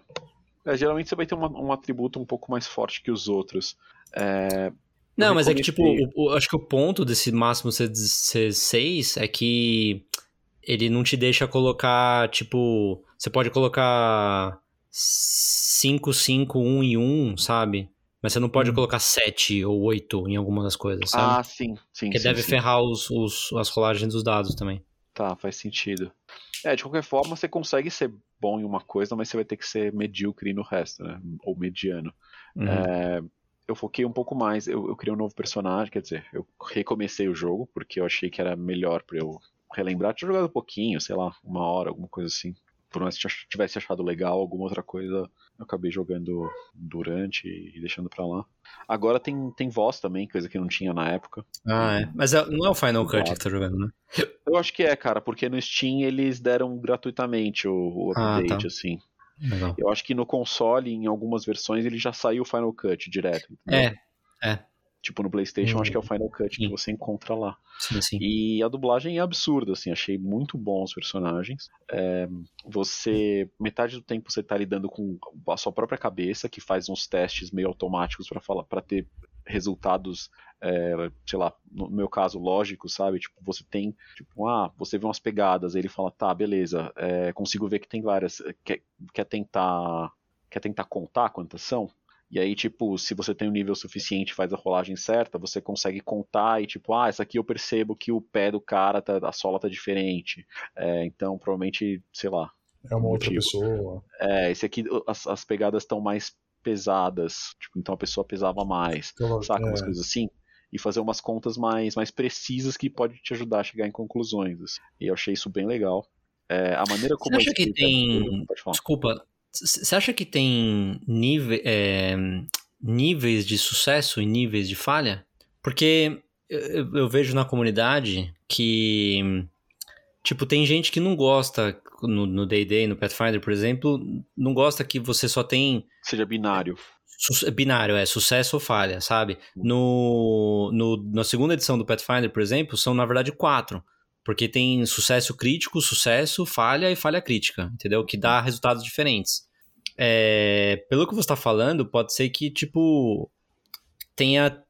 É, geralmente você vai ter uma- um atributo um pouco mais forte que os outros. É, Não, mas é que, tipo, o- o- acho que o ponto desse máximo ser, ser 6 é que ele não te deixa colocar, tipo, você pode colocar 5, 5, 1 e 1, sabe? Mas você não pode Hum. colocar 7 ou 8 em alguma das coisas, sabe? Ah, sim, sim. Porque sim, deve sim. ferrar os, os- as rolagens dos dados também. Tá, faz sentido. É, de qualquer forma, você consegue ser bom em uma coisa, mas você vai ter que ser medíocre no resto, né? Ou mediano. Uhum. É, eu foquei um pouco mais, eu, eu criei um novo personagem, quer dizer, eu recomecei o jogo, porque eu achei que era melhor pra eu relembrar. Tinha jogado um pouquinho, sei lá, uma hora, alguma coisa assim. Por mais que tivesse achado legal, alguma outra coisa, eu acabei jogando durante e deixando pra lá. Agora tem, tem voz também, coisa que não tinha na época. Ah, é. Mas é- não é o Final Cut Claro. que tá jogando, né? Eu acho que é, cara, porque no Steam eles deram gratuitamente o, o Ah, update, tá. assim. Legal. Eu acho que no console, em algumas versões, ele já saiu o Final Cut direto. entendeu? É, é. Tipo, no PlayStation, Hum. acho que é o Final Cut que Sim. você encontra lá. Sim, sim. E a dublagem é absurda, assim, achei muito bom os personagens. É, você, metade do tempo você tá lidando com a sua própria cabeça, que faz uns testes meio automáticos para falar, para ter resultados, é, sei lá, no meu caso, lógicos, sabe? Tipo, você tem, tipo, ah, você vê umas pegadas, ele fala, tá, beleza, é, consigo ver que tem várias, quer, quer tentar, quer tentar contar quantas são? E aí, tipo, se você tem um nível suficiente faz a rolagem certa, você consegue contar e, tipo, ah, essa aqui eu percebo que o pé do cara, tá, a sola tá diferente. É, então, provavelmente, sei lá. É uma outra Motivo. pessoa. É, esse aqui, as, as pegadas estão mais pesadas. Tipo, então a pessoa pesava mais. Saca? Umas É. coisas assim. E fazer umas contas mais, mais precisas que pode te ajudar a chegar em conclusões. assim. E eu achei isso bem legal. É, a maneira como Você acha é que tem. Desculpa. Você acha que tem é, níveis de sucesso e níveis de falha? Porque eu, eu vejo na comunidade que. Tipo, tem gente que não gosta, no no D&D, no Pathfinder, por exemplo, não gosta que você só tem Seja binário. Su- binário, é sucesso ou falha, sabe? No, no, na segunda edição do Pathfinder, por exemplo, são na verdade quatro. Porque tem sucesso crítico, sucesso, falha e falha crítica, entendeu? Que dá resultados diferentes. É, pelo que você está falando, pode ser que, tipo, tenha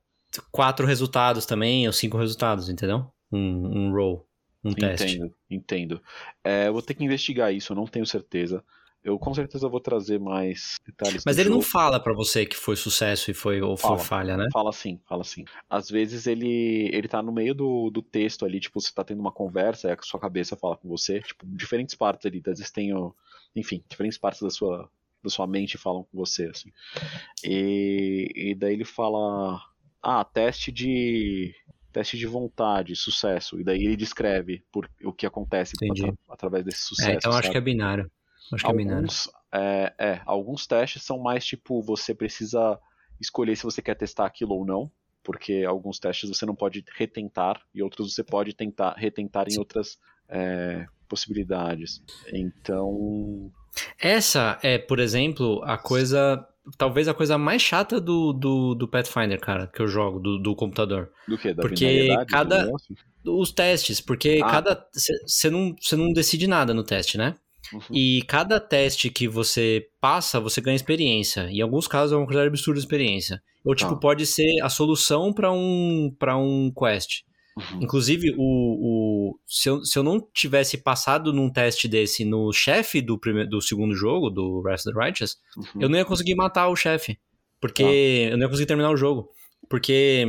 quatro resultados também, ou cinco resultados, entendeu? Um, um roll, um teste. Entendo, entendo. É, eu vou ter que investigar isso, eu não tenho certeza. Eu com certeza vou trazer mais detalhes. Mas ele não jogo. fala pra você que foi sucesso e foi ou foi Fala. falha, né? Fala sim, fala sim. Às vezes ele, ele tá no meio do, do texto ali, tipo, você tá tendo uma conversa, aí a sua cabeça fala com você, tipo, diferentes partes ali, às vezes tem, o- enfim, diferentes partes da sua, da sua mente falam com você, assim. E, e daí ele fala, ah, teste de teste de vontade, sucesso. E daí ele descreve por, o que acontece atra, através desse sucesso. É, então acho que é binário. Acho que é binário. Alguns, é, é, alguns testes são mais tipo, você precisa escolher se você quer testar aquilo ou não, porque alguns testes você não pode retentar e outros você pode tentar retentar em outras é, possibilidades. Então. Essa é, por exemplo, a coisa. Talvez a coisa mais chata do, do, do Pathfinder, cara, que eu jogo, do, do computador. Do que? Da porque cada. Os testes, porque Ah. cada. Você não, cê não decide nada no teste, né? Uhum. E cada teste que você passa, você ganha experiência. Em alguns casos é uma coisa absurda de experiência. Ou, tipo, Tá. pode ser a solução para um, pra um quest. Uhum. Inclusive, o, o, se, eu, se eu não tivesse passado num teste desse no chefe do, prime- do segundo jogo, do Wrath of the Righteous, Uhum. eu não ia conseguir matar o chefe. Porque Tá. eu não ia conseguir terminar o jogo. Porque,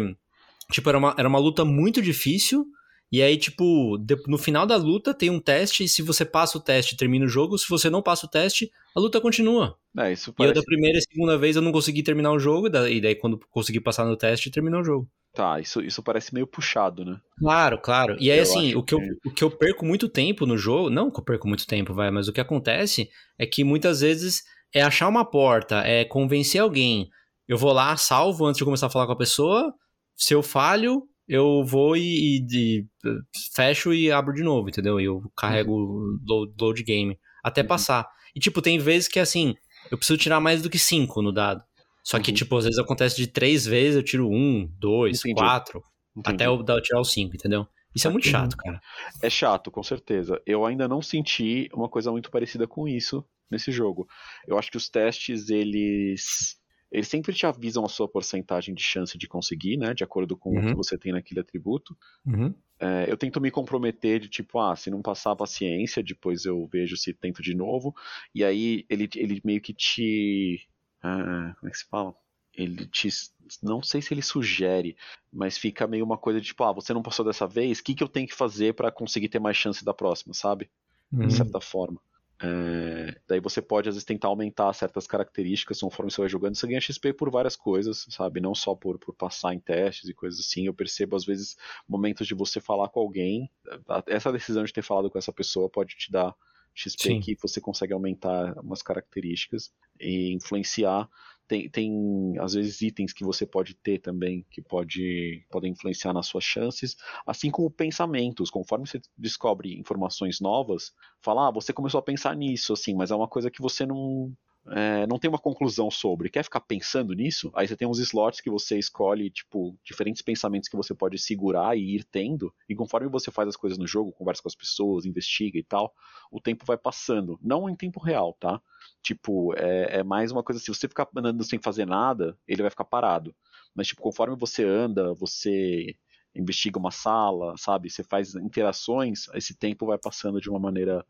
tipo, era uma, era uma luta muito difícil. E aí, tipo, no final da luta tem um teste. E se você passa o teste, termina o jogo. Se você não passa o teste, a luta continua. É, isso E eu, parece... da primeira e segunda vez, eu não consegui terminar o jogo. E da- daí, quando consegui passar no teste, terminou o jogo. Tá, isso, isso parece meio puxado, né? Claro, claro. E aí, Eu assim, o que, eu, que- o que eu perco muito tempo no jogo, não que eu perco muito tempo, vai, mas o que acontece é que muitas vezes é achar uma porta, é convencer alguém. Eu vou lá, salvo antes de começar a falar com a pessoa. Se eu falho, eu vou e, e- e, fecho e abro de novo, entendeu? E eu carrego o load, load game até Uhum. passar. E, tipo, tem vezes que, assim, eu preciso tirar mais do que cinco no dado. Só que, Uhum. tipo, às vezes acontece de três vezes, eu tiro um, dois, Entendi. quatro. Entendi. Até eu tirar os 5, entendeu? Isso é muito Uhum. chato, cara. É chato, com certeza. Eu ainda não senti uma coisa muito parecida com isso nesse jogo. Eu acho que os testes, eles. Eles sempre te avisam a sua porcentagem de chance de conseguir, né? De acordo com o Uhum. que você tem naquele atributo. Uhum. É, eu tento me comprometer de tipo, ah, se não passar a paciência, depois eu vejo se tento de novo. E aí ele, ele meio que te. ah, como é que se fala? Ele te. Não sei se ele sugere, mas fica meio uma coisa de tipo, ah, você não passou dessa vez, o que, que eu tenho que fazer pra conseguir ter mais chance da próxima, sabe? Uhum. De certa forma. É, daí você pode, às vezes, tentar aumentar certas características conforme você vai jogando. Você ganha XP por várias coisas, sabe? Não só por, por passar em testes e coisas assim. Eu percebo, às vezes, momentos de você falar com alguém. Essa decisão de ter falado com essa pessoa pode te dar XP Sim. que você consegue aumentar umas características e influenciar. Tem, tem, às vezes, itens que você pode ter também que pode, podem influenciar nas suas chances, assim como pensamentos. Conforme você descobre informações novas, fala, ah, você começou a pensar nisso, assim, mas é uma coisa que você não, é, não tem uma conclusão sobre. Quer ficar pensando nisso? Aí você tem uns slots que você escolhe, tipo, diferentes pensamentos que você pode segurar e ir tendo, e conforme você faz as coisas no jogo, conversa com as pessoas, investiga e tal, o tempo vai passando. Não em tempo real, tá? Tipo, é, é mais uma coisa, se você ficar andando sem fazer nada, ele vai ficar parado. Mas, tipo, conforme você anda, você investiga uma sala, sabe? Você faz interações, esse tempo vai passando de uma maneira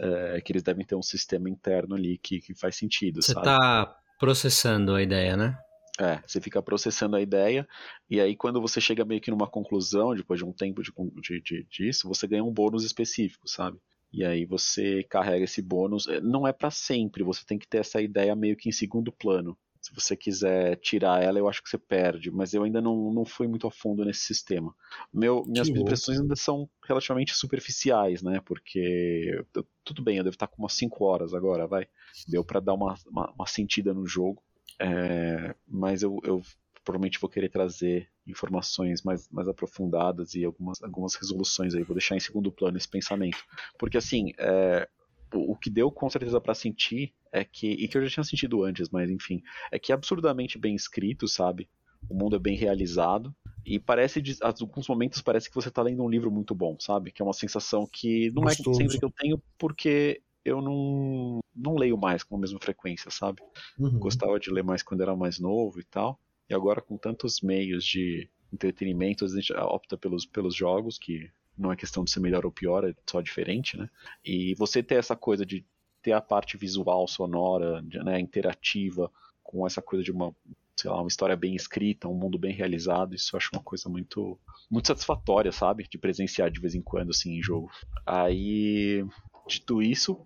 é, que eles devem ter um sistema interno ali que, que faz sentido, Você sabe? tá processando a ideia, né? É, você fica processando a ideia, e aí quando você chega meio que numa conclusão, depois de um tempo de, de, de- disso, você ganha um bônus específico, sabe? E aí você carrega esse bônus. É, Não é pra sempre, você tem que ter essa ideia meio que em segundo plano. Se você quiser tirar ela, eu acho que você perde, mas eu ainda não, não fui muito a fundo nesse sistema. Meu, minhas Que impressões ainda são relativamente superficiais, né? Porque eu- tudo bem, eu devo estar com umas 5 horas agora, vai. Deu pra dar uma, uma, uma sentida no jogo. É, mas eu, eu provavelmente vou querer trazer informações mais, mais aprofundadas e algumas, algumas resoluções aí. Vou deixar em segundo plano esse pensamento. Porque assim, é, o, o que deu com certeza pra sentir é que, e que eu já tinha sentido antes, mas enfim, é que é absurdamente bem escrito, sabe? O mundo é bem realizado. E parece, de- alguns momentos parece que você tá lendo um livro muito bom, sabe? Que é uma sensação que não Gostoso. é sempre que eu tenho, porque eu não, não leio mais com a mesma frequência, sabe? Uhum. Gostava de ler mais quando era mais novo e tal. E agora com tantos meios de entretenimento, a gente opta pelos, pelos jogos, que não é questão de ser melhor ou pior, é só diferente, né? E você ter essa coisa de ter a parte visual, sonora, né, interativa, com essa coisa de uma, sei lá, uma história bem escrita, um mundo bem realizado, isso eu acho uma coisa muito, muito satisfatória, sabe? De presenciar de vez em quando, assim, em jogo. Aí, dito isso,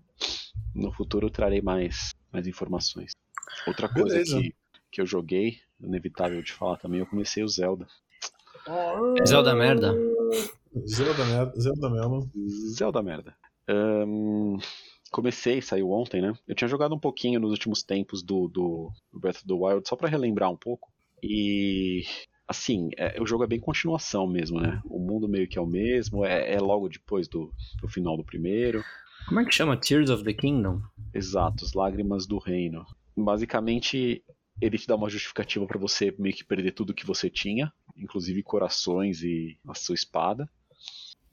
no futuro eu trarei mais mais informações. Outra coisa Beleza. que, que eu joguei, inevitável de falar também, eu comecei o Zelda. Zelda merda. Zelda merda, Zelda mesmo. Zelda merda. Ahn, comecei, saiu ontem, né? Eu tinha jogado um pouquinho nos últimos tempos do, do do Breath of the Wild, só pra relembrar um pouco. E assim, é, o jogo é bem continuação mesmo, né? O mundo meio que é o mesmo, é, é logo depois do, do final do primeiro. Como é que chama? Tears of the Kingdom? Exato, as lágrimas do reino. Basicamente, ele te dá uma justificativa pra você meio que perder tudo que você tinha, inclusive corações e a sua espada.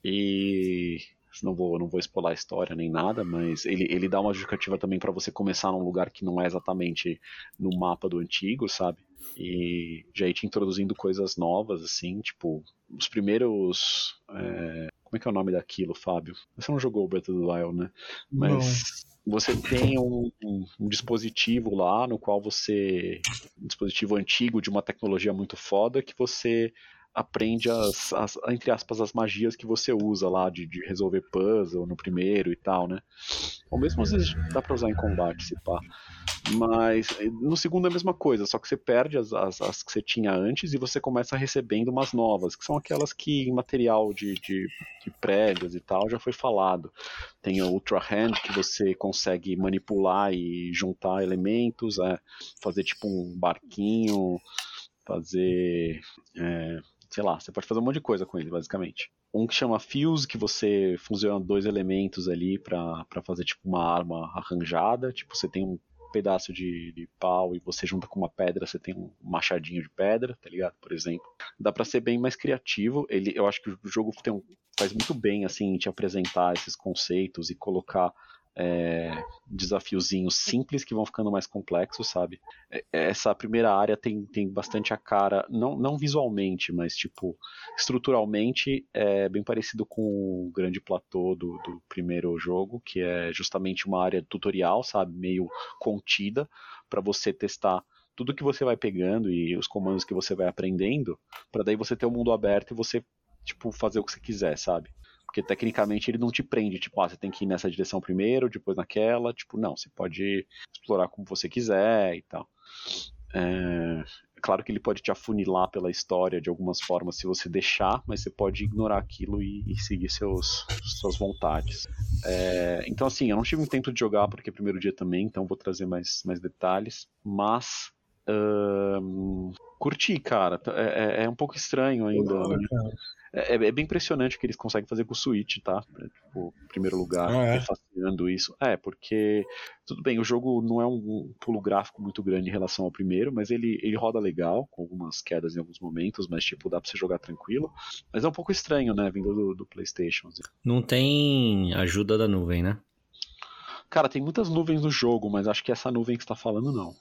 E não vou, não vou spoiler a história nem nada, mas ele, ele dá uma justificativa também pra você começar num lugar que não é exatamente no mapa do antigo, sabe? E já ir te introduzindo coisas novas, assim, tipo, os primeiros. é, Como é que é o nome daquilo, Fábio? Você não jogou o Breath of the Wild, né? Mas você tem um, um- um dispositivo lá no qual você. Um dispositivo antigo de uma tecnologia muito foda que você aprende as, as- entre aspas, as magias que você usa lá de, de resolver puzzle no primeiro e tal, né? Ou mesmo às vezes dá pra usar em combate, se pá. Mas eh, no segundo é a mesma coisa, só que você perde as, as, as que você tinha antes e você começa recebendo umas novas, que são aquelas que em material de, de, de prédios e tal já foi falado. Tem o Ultra Hand, que você consegue manipular e juntar elementos, é, fazer tipo um barquinho, fazer. é, sei lá, você pode fazer um monte de coisa com ele, basicamente. Um que chama Fuse, que você fusiona dois elementos ali pra fazer tipo uma arma arranjada. Tipo, você tem um pedaço de, de pau e você junta com uma pedra, você tem um machadinho de pedra, tá ligado? Por exemplo. Dá pra ser bem mais criativo. Ele, eu acho que o jogo tem um- faz muito bem assim te apresentar esses conceitos e colocar é, desafiozinhos simples que vão ficando mais complexos, sabe? É- Essa primeira área tem, tem bastante a cara, não, não visualmente, mas tipo, estruturalmente é bem parecido com o grande platô do, do primeiro jogo, que é justamente uma área tutorial, sabe? Meio contida, para você testar tudo que você vai pegando e os comandos que você vai aprendendo, para daí você ter o mundo aberto e você, tipo, fazer o que você quiser, sabe? Porque tecnicamente ele não te prende, tipo, ah, você tem que ir nessa direção primeiro, depois naquela, tipo, não, você pode explorar como você quiser e tal. É, é claro que ele pode te afunilar pela história de algumas formas se você deixar, mas você pode ignorar aquilo e, e seguir seus, suas vontades. É, então, assim, eu não tive muito tempo de jogar porque é primeiro dia também, então vou trazer mais, mais detalhes, mas. ahn, curti, cara. É, é- é um pouco estranho ainda. né? É, é bem impressionante o que eles conseguem fazer com o Switch, tá? É, Tipo, em primeiro lugar, Ah, é? refaceando isso. É, porque, tudo bem, o jogo não é um pulo gráfico muito grande em relação ao primeiro, mas ele, ele roda legal, com algumas quedas em alguns momentos, mas, tipo, dá pra você jogar tranquilo. Mas é um pouco estranho, né, vindo do, do PlayStation. assim. Não tem ajuda da nuvem, né? Cara, tem muitas nuvens no jogo, mas acho que essa nuvem que você tá falando, não.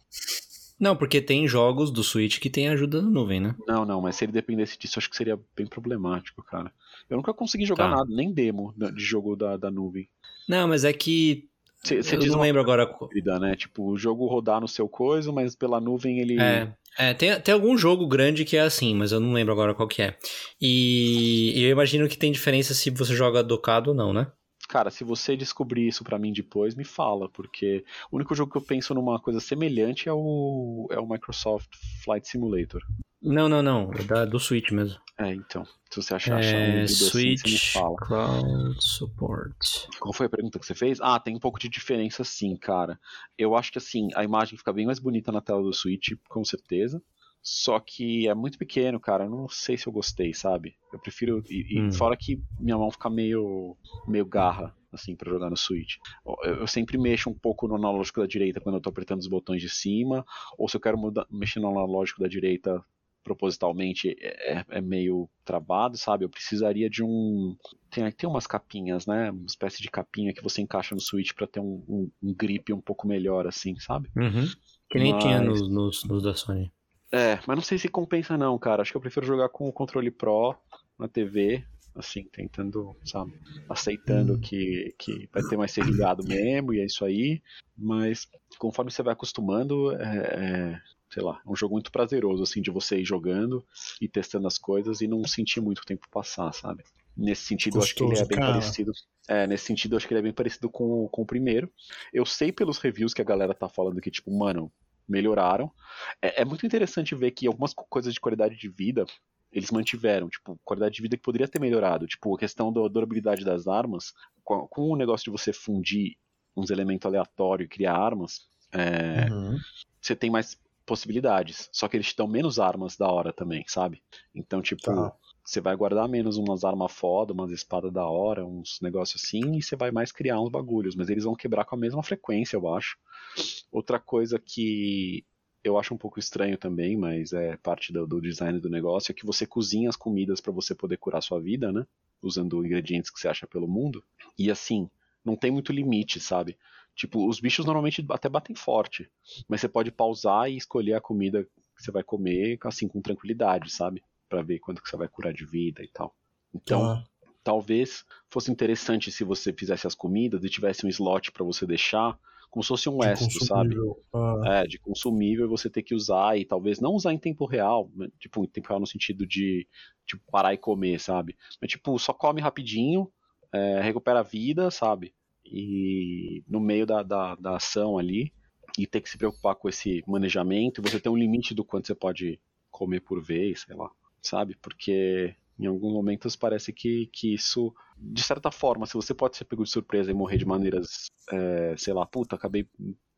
Não, porque tem jogos do Switch que tem ajuda da nuvem, né? Não, não, mas se ele dependesse disso, acho que seria bem problemático, cara. Eu nunca consegui jogar Tá. nada, nem demo de jogo da, da nuvem. Não, mas é que. Você você eu diz não lembro agora. híbrida, né? Tipo, o jogo rodar no seu coisa, mas pela nuvem ele. É, é tem, tem algum jogo grande que é assim, mas eu não lembro agora qual que é. E, e eu imagino que tem diferença se você joga docado ou não, né? Cara, se você descobrir isso pra mim depois, me fala, porque o único jogo que eu penso numa coisa semelhante é o, é o Microsoft Flight Simulator. Não, não, não. É da, do Switch mesmo. É, então. Se você achar, achar um É, vídeo assim, você me Switch fala. Cloud Support. Qual foi a pergunta que você fez? Ah, tem um pouco de diferença sim, cara. Eu acho que assim, a imagem fica bem mais bonita na tela do Switch, com certeza. Só que é muito pequeno, cara. Eu não sei se eu gostei, sabe? Eu prefiro. E, e Hum. fora que minha mão fica meio. meio garra, assim, pra jogar no Switch. Eu, eu sempre mexo um pouco no analógico da direita quando eu tô apertando os botões de cima. Ou se eu quero mudar, mexer no analógico da direita propositalmente, é, é meio travado, sabe? Eu precisaria de um. Tem, tem umas capinhas, né? Uma espécie de capinha que você encaixa no Switch pra ter um, um, um grip um pouco melhor, assim, sabe? Uhum. Que nem Mas- tinha nos, nos, nos da Sony. É, mas não sei se compensa não, cara. Acho que eu prefiro jogar com o controle Pro na TV, assim, tentando, sabe, aceitando que, que vai ter mais ser ligado mesmo, e é isso aí. Mas conforme você vai acostumando, é, é, sei lá, é um jogo muito prazeroso, assim, de você ir jogando e testando as coisas e não sentir muito o tempo passar, sabe? Nesse sentido, eu acho que ele é Gostoso, bem cara. parecido. É, nesse sentido, acho que ele é bem parecido com, com o primeiro. Eu sei pelos reviews que a galera tá falando que, tipo, mano, melhoraram. É, é muito interessante ver que algumas co- coisas de qualidade de vida eles mantiveram, tipo, qualidade de vida que poderia ter melhorado. Tipo, a questão da durabilidade das armas, com, com o negócio de você fundir uns elementos aleatórios e criar armas, é, Uhum. você tem mais possibilidades. Só que eles te dão menos armas da hora também, sabe? Então, tipo, Tá. Você vai guardar menos umas armas foda, umas espadas da hora, uns negócios assim, e você vai mais criar uns bagulhos. Mas eles vão quebrar com a mesma frequência, eu acho. Outra coisa que eu acho um pouco estranho também, mas é parte do, do design do negócio, é que você cozinha as comidas para você poder curar sua vida, né? Usando ingredientes que você acha pelo mundo. E assim, não tem muito limite, sabe? Tipo, os bichos normalmente até batem forte, mas você pode pausar e escolher a comida que você vai comer, assim, com tranquilidade, sabe? Pra ver quanto que você vai curar de vida e tal. Então, Tá. talvez fosse interessante se você fizesse as comidas e tivesse um slot pra você deixar, como se fosse um extra, sabe? Ah, É, de consumível e você ter que usar e talvez não usar em tempo real, tipo, em tempo real no sentido de tipo, parar e comer, sabe? Mas tipo, só come rapidinho, é, recupera a vida, sabe? E no meio da, da, da ação ali, e ter que se preocupar com esse manejamento, e você tem um limite do quanto você pode comer por vez, sei lá, sabe? Porque em alguns momentos parece que, que isso, de certa forma, se você pode ser pego de surpresa e morrer de maneiras, é, sei lá, puta, acabei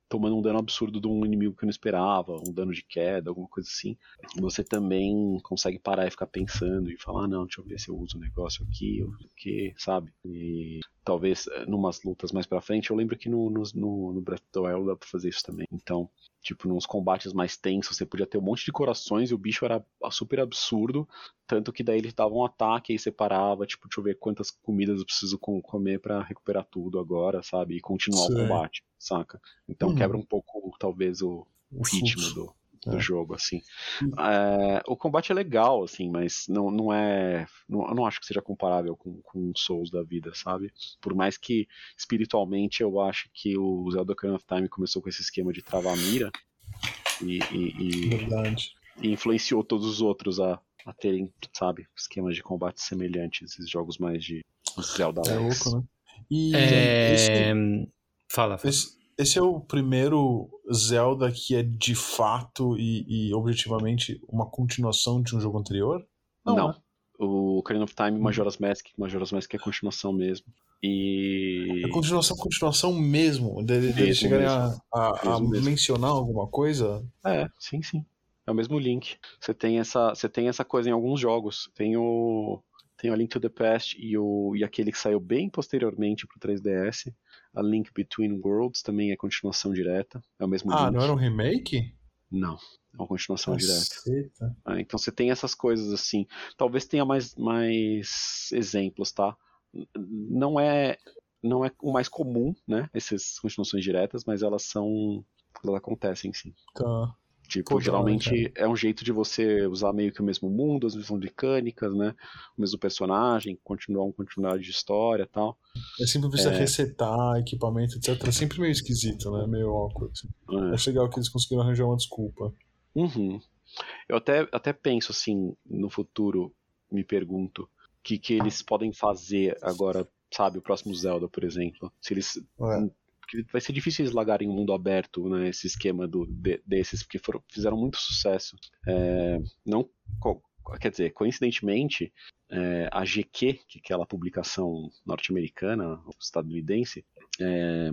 tomando um dano absurdo de um inimigo que eu não esperava, um dano de queda, alguma coisa assim, você também consegue parar e ficar pensando e falar, ah, não, deixa eu ver se eu uso o negócio aqui, o que, sabe? E talvez eh, numas lutas mais pra frente, eu lembro que no, no, no, no Breath of the Wild dá pra fazer isso também. Então, tipo, nos combates mais tensos, você podia ter um monte de corações e o bicho era super absurdo, tanto que daí ele dava um ataque e você parava, tipo, deixa eu ver quantas comidas eu preciso com- comer pra recuperar tudo agora, sabe? E continuar Sei. o combate, saca? Então Uhum. quebra um pouco, talvez, o, o ritmo do, do É. jogo, assim. É, o combate é legal, assim, mas não, não é. Não, eu não acho que seja comparável com, com o Souls da vida, sabe? Por mais que espiritualmente eu acho que o Zelda Ocarina of Time começou com esse esquema de travar a mira e, e- e- Verdade. e influenciou todos os outros a, a terem, sabe, esquemas de combate semelhantes, esses jogos mais de Zelda É louco, né? E É... esse, Fala, fala. esse, esse é o primeiro Zelda que é de fato e, e objetivamente uma continuação de um jogo anterior? Não. né? O Ocarina of Time e Majora's Mask, Majora's Mask é a continuação mesmo. E. É continuação, continuação mesmo. Deles Mesmo, chegarem a, mesmo. a- a Mesmo, mesmo. mencionar alguma coisa. É, sim, sim. É o mesmo link. Você tem essa, você tem essa coisa em alguns jogos. Tem o tem o A Link to the Past e o e aquele que saiu bem posteriormente pro 3DS, A Link Between Worlds também é continuação direta. É o mesmo Ah, não era um remake? Não, é uma continuação direta. Ah, então você tem essas coisas assim. Talvez tenha mais, mais exemplos, tá? Não é não é o mais comum, né? Essas continuações diretas, mas elas são elas acontecem sim. Tá. Tipo, geralmente é um jeito de você usar meio que o mesmo mundo, as mesmas mecânicas, né? O mesmo personagem, continuar um continuidade de história e tal. É sempre precisa É. resetar equipamento, etc. É sempre meio esquisito, né? Meio awkward. É. Acho legal que eles conseguiram arranjar uma desculpa. Uhum. Eu até, até penso assim, no futuro, me pergunto, o que, que eles podem fazer agora, sabe, o próximo Zelda, por exemplo. Se eles. Porque vai ser difícil eles largarem um mundo aberto, né? Esse esquema do, de- desses, porque foram, fizeram muito sucesso. É, não. Quer dizer, coincidentemente, é, a GQ, que é aquela publicação norte-americana, estadunidense, é,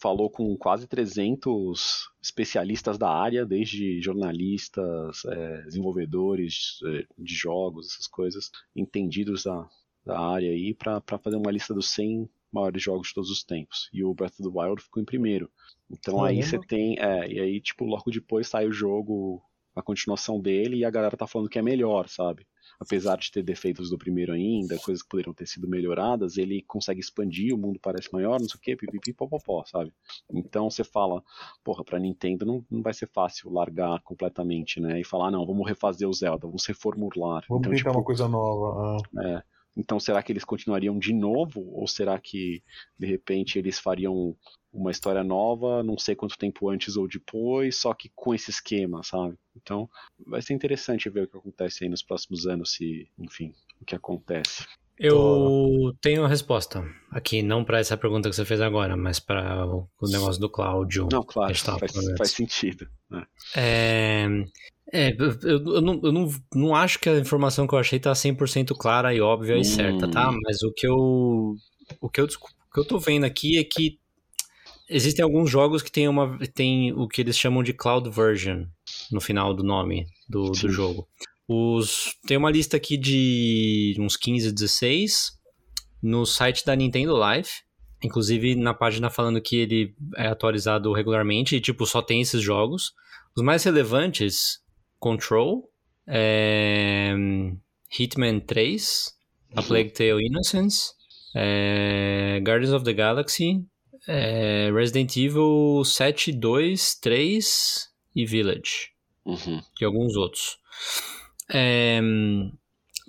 falou com quase 300 especialistas da área, desde jornalistas, é, desenvolvedores é, de jogos, essas coisas, entendidos da, da área aí, para fazer uma lista dos 100 maiores jogos de todos os tempos. E o Breath of the Wild ficou em primeiro. Então aí você tem. É, e aí, tipo, logo depois sai o jogo, a continuação dele, e a galera tá falando que é melhor, sabe? apesar de ter defeitos do primeiro ainda, coisas que poderiam ter sido melhoradas, ele consegue expandir, o mundo parece maior, não sei o que, pipipi, popopó, sabe? Então você fala, porra, pra Nintendo não, não vai ser fácil largar completamente, né? E falar, não, vamos refazer o Zelda, vamos reformular. Vamos então, tipo, uma coisa nova. Ah. é, então será que eles continuariam de novo? Ou será que, de repente, eles fariam uma história nova, não sei quanto tempo antes ou depois, só que com esse esquema, sabe? Então, vai ser interessante ver o que acontece aí nos próximos anos, se, enfim, o que acontece. Eu tenho a resposta aqui, não para essa pergunta que você fez agora, mas para o, negócio do Cláudio. Não, claro, faz, faz sentido. né? É, é, eu, eu não, eu não, não acho que a informação que eu achei tá 100% clara e óbvia e Hum. certa, tá? Mas o que eu o que eu, o que eu tô vendo aqui é que existem alguns jogos que tem uma tem o que eles chamam de cloud version no final do nome do, do jogo. Os tem uma lista aqui de uns 15, 16 no site da Nintendo Live. Inclusive na página falando que ele é atualizado regularmente e, tipo, só tem esses jogos. Os mais relevantes, Control, é, Hitman 3, A Plague Tale Innocence, é, Guardians of the Galaxy, é, Resident Evil 7, 2, 3 e Village Uhum. e alguns outros. É,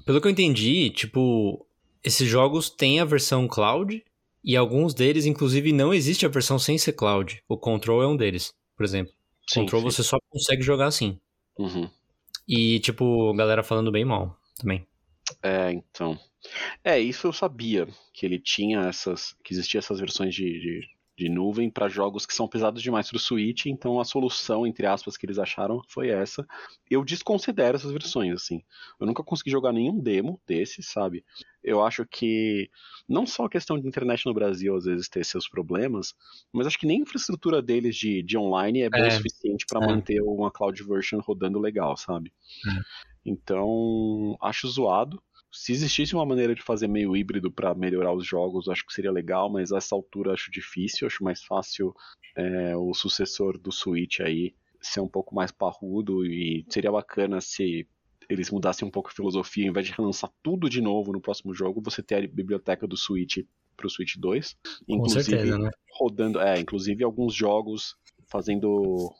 pelo que eu entendi, tipo, esses jogos têm a versão cloud e alguns deles, inclusive, não existe a versão sem ser cloud. O Control é um deles, por exemplo. Sim, Control sim. você só consegue jogar assim. Uhum. E, tipo, galera falando bem mal também. É, então. É, isso eu sabia, que ele tinha essas. que existia essas versões de, de, de nuvem para jogos que são pesados demais pro Switch, então a solução, entre aspas, que eles acharam foi essa. Eu desconsidero essas versões, assim. Eu nunca consegui jogar nenhum demo desses, sabe? Eu acho que não só a questão de internet no Brasil às vezes ter seus problemas, mas acho que nem a infraestrutura deles de, de online é boa É, o suficiente para é. manter uma cloud version rodando legal, sabe? Então, acho zoado. Se existisse uma maneira de fazer meio híbrido para melhorar os jogos, acho que seria legal, mas a essa altura acho difícil. Acho mais fácil é, o sucessor do Switch aí ser um pouco mais parrudo e seria bacana se eles mudassem um pouco a filosofia, ao invés de relançar tudo de novo no próximo jogo, você ter a biblioteca do Switch pro Switch 2. Com certeza, né? rodando, é, inclusive alguns jogos fazendo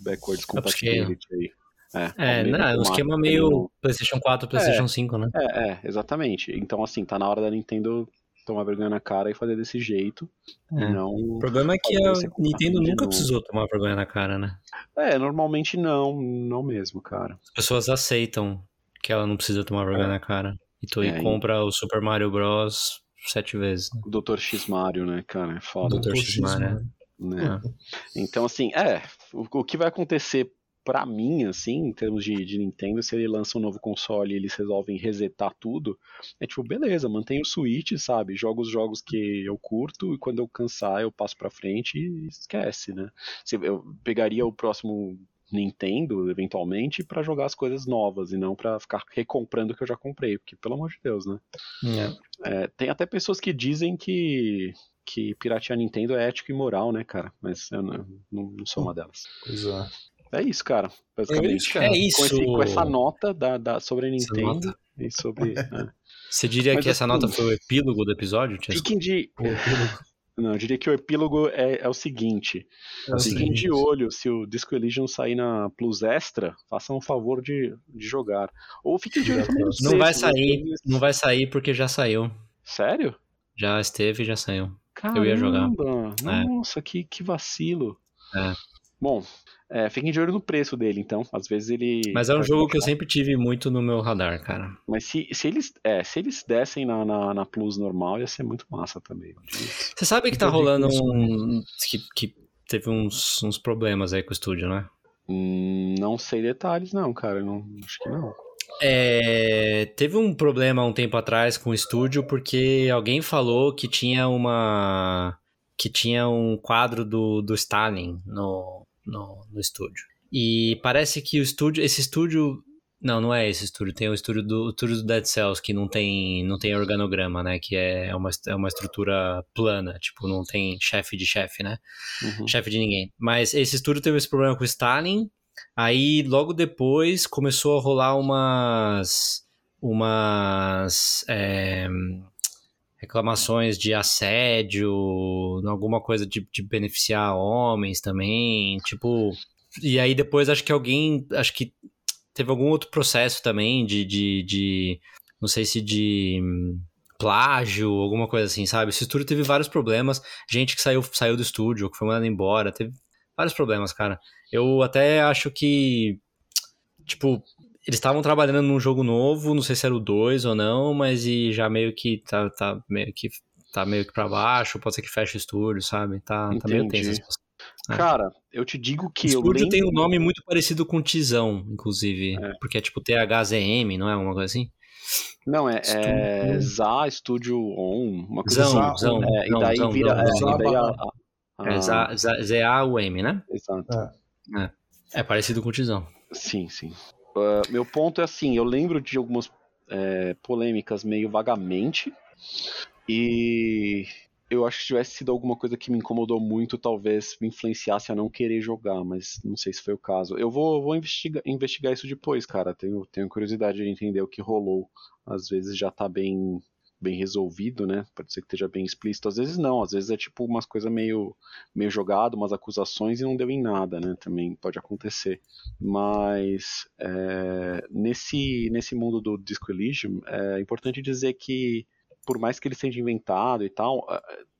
backwards compatibility aí. É, É, não, é um esquema que meio no- PlayStation 4, PlayStation 5, né? É, é, exatamente. Então, assim, tá na hora da Nintendo tomar vergonha na cara e fazer desse jeito. É. não. O problema é que a Nintendo nunca precisou tomar vergonha na cara, né? É, normalmente não, não mesmo, cara. As pessoas aceitam que ela não precisa tomar vergonha na cara. E tu É, e- compra o Super Mario Bros. sete vezes. Né? O Dr. X Mario, né, cara? É foda. Dr. X Mario. né? Então, assim, é, o, o que vai acontecer pra mim, assim, em termos de, de Nintendo, se ele lança um novo console e eles resolvem resetar tudo, é tipo, beleza, mantém o Switch, sabe? Jogo os jogos que eu curto e quando eu cansar eu passo pra frente e esquece, né? Eu pegaria o próximo Nintendo, eventualmente, pra jogar as coisas novas e não pra ficar recomprando o que eu já comprei, porque, pelo amor de Deus, né? É. É, tem até pessoas que dizem que, que piratear Nintendo é ético e moral, né, cara? Mas eu não, não- não sou uma delas. Pois é. É isso, cara. Basicamente. isso, cara. É Com, isso. esse- com essa nota da, da- sobre a Nintendo e sobre. é. Você diria Mas que essa assim- nota foi o epílogo do episódio? Fiquem de. Não, eu diria que o epílogo é, é o seguinte. é Fiquem de olho, se o Disco Elysium sair na Plus Extra, façam um favor de, de jogar. Ou fiquem de olho também nos Não vai né? sair, não vai sair porque já saiu. Sério? Já esteve e já saiu. Caramba, Eu ia jogar. Nossa, que, que vacilo. É. Bom, é, fiquem de olho no preço dele, então. Às vezes ele. Mas é um jogo que eu sempre tive muito no meu radar, cara. Mas se, se, eles, é, se eles dessem na, na, na Plus normal, ia ser muito massa também. Você sabe que tá rolando um. Que, que teve uns, uns problemas aí com o estúdio, né? Hum, não sei detalhes, não, cara. Não, acho que não. É, teve um problema um tempo atrás com o estúdio porque alguém falou que tinha uma que tinha um quadro do, do Stalin no, no, no estúdio. E parece que o estúdio, esse estúdio, não, não é esse estúdio, tem o estúdio do, o estúdio do Dead Cells que não tem não tem organograma, né, que é uma, é uma estrutura plana, tipo, não tem chefe de chefe, né? Uhum. chefe de ninguém. Mas esse estúdio teve esse problema com o Stalin. Aí, logo depois, começou a rolar umas. umas. é, reclamações de assédio, alguma coisa de, de beneficiar homens também. Tipo. E aí, depois, acho que alguém. Acho que teve algum outro processo também de. de, de não sei se de. hum, Plágio, alguma coisa assim, sabe? Esse estúdio teve vários problemas gente que saiu, saiu do estúdio, que foi mandado embora, teve vários problemas, cara. Eu até acho que, tipo, eles estavam trabalhando num jogo novo, não sei se era o 2 ou não, mas e já meio que tá, tá meio que tá meio que para baixo, pode ser que feche o estúdio, sabe? Tá, tá meio tenso. É. Cara, eu te digo que. O estúdio lembro... tem um nome muito parecido com Tizão, inclusive. É. Porque é tipo THZM, não é? Uma coisa assim? Não, é, é Za Studio On, uma coisa Zão, assim. Zão, é, Zão, e daí Zão, vira. Zão, é, daí a, a. É Z-A-U-M, né? Exato. É. é parecido com o Tizão. Sim, sim. Uh, meu ponto é assim, eu lembro de algumas é, polêmicas meio vagamente, e eu acho que se tivesse sido alguma coisa que me incomodou muito, talvez me influenciasse a não querer jogar, mas não sei se foi o caso. Eu vou, vou investigar, investigar isso depois, cara. Tenho, tenho curiosidade de entender o que rolou. Às vezes já tá bem bem resolvido, né? Pode ser que esteja bem explícito, às vezes não, às vezes é tipo umas coisas meio, meio jogado, umas acusações e não deu em nada, né? Também pode acontecer. Mas é, nesse, nesse mundo do Disco Elysium, é importante dizer que por mais que ele seja inventado e tal,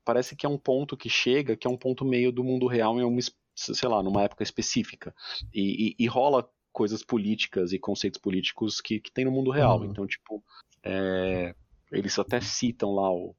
parece que é um ponto que chega, que é um ponto meio do mundo real em uma, sei lá, numa época específica. E, e, e rola coisas políticas e conceitos políticos que, que tem no mundo real. Uhum. Então, tipo, é, eles até citam lá o.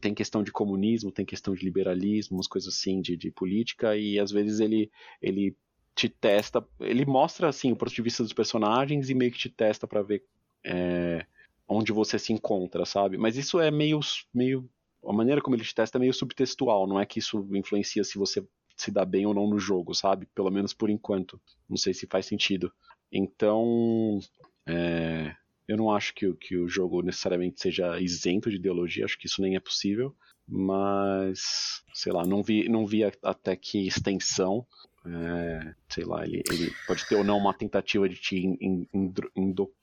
Tem questão de comunismo, tem questão de liberalismo, umas coisas assim de, de política, e às vezes ele, ele te testa. Ele mostra assim o ponto de vista dos personagens e meio que te testa para ver é, onde você se encontra, sabe? Mas isso é meio, meio. A maneira como ele te testa é meio subtextual, não é que isso influencia se você se dá bem ou não no jogo, sabe? Pelo menos por enquanto. Não sei se faz sentido. Então. É, eu não acho que, que o jogo necessariamente seja isento de ideologia, acho que isso nem é possível. Mas, sei lá, não vi, não vi até que extensão é, sei lá, ele, ele, pode ter ou não uma tentativa de te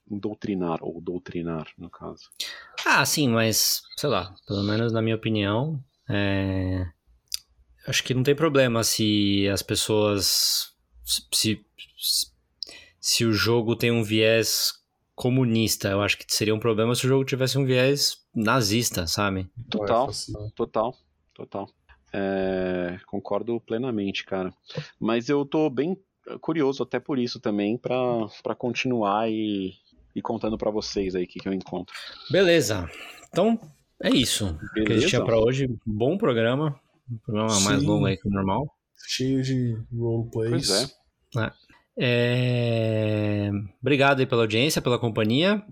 indoutrinar, ou doutrinar, no caso. Ah, sim, mas, sei lá, pelo menos na minha opinião, é... acho que não tem problema se as pessoas. Se, se, se o jogo tem um viés comunista, eu acho que seria um problema se o jogo tivesse um viés nazista, sabe? Total, total, total. É, concordo plenamente, cara. Mas eu tô bem curioso até por isso também para continuar e, e contando para vocês aí o que, que eu encontro. Beleza. Então é isso Beleza. que a gente tinha para hoje. Bom programa. Um programa Sim. mais longo aí que o normal. Cheio de roleplays. Pois é. é. É... Obrigado aí pela audiência, pela companhia.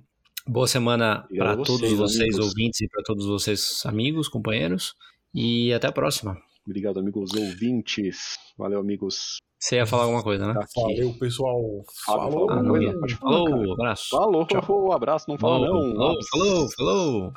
Boa semana para todos vocês amigos. ouvintes e para todos vocês amigos, companheiros. E até a próxima. Obrigado, amigos ouvintes. Valeu, amigos. Você ia falar alguma coisa, né? Valeu, pessoal. Falou, ah, falou, abraço. Falou, Tchau. abraço, não fala falou, não. Falou, falou, falou.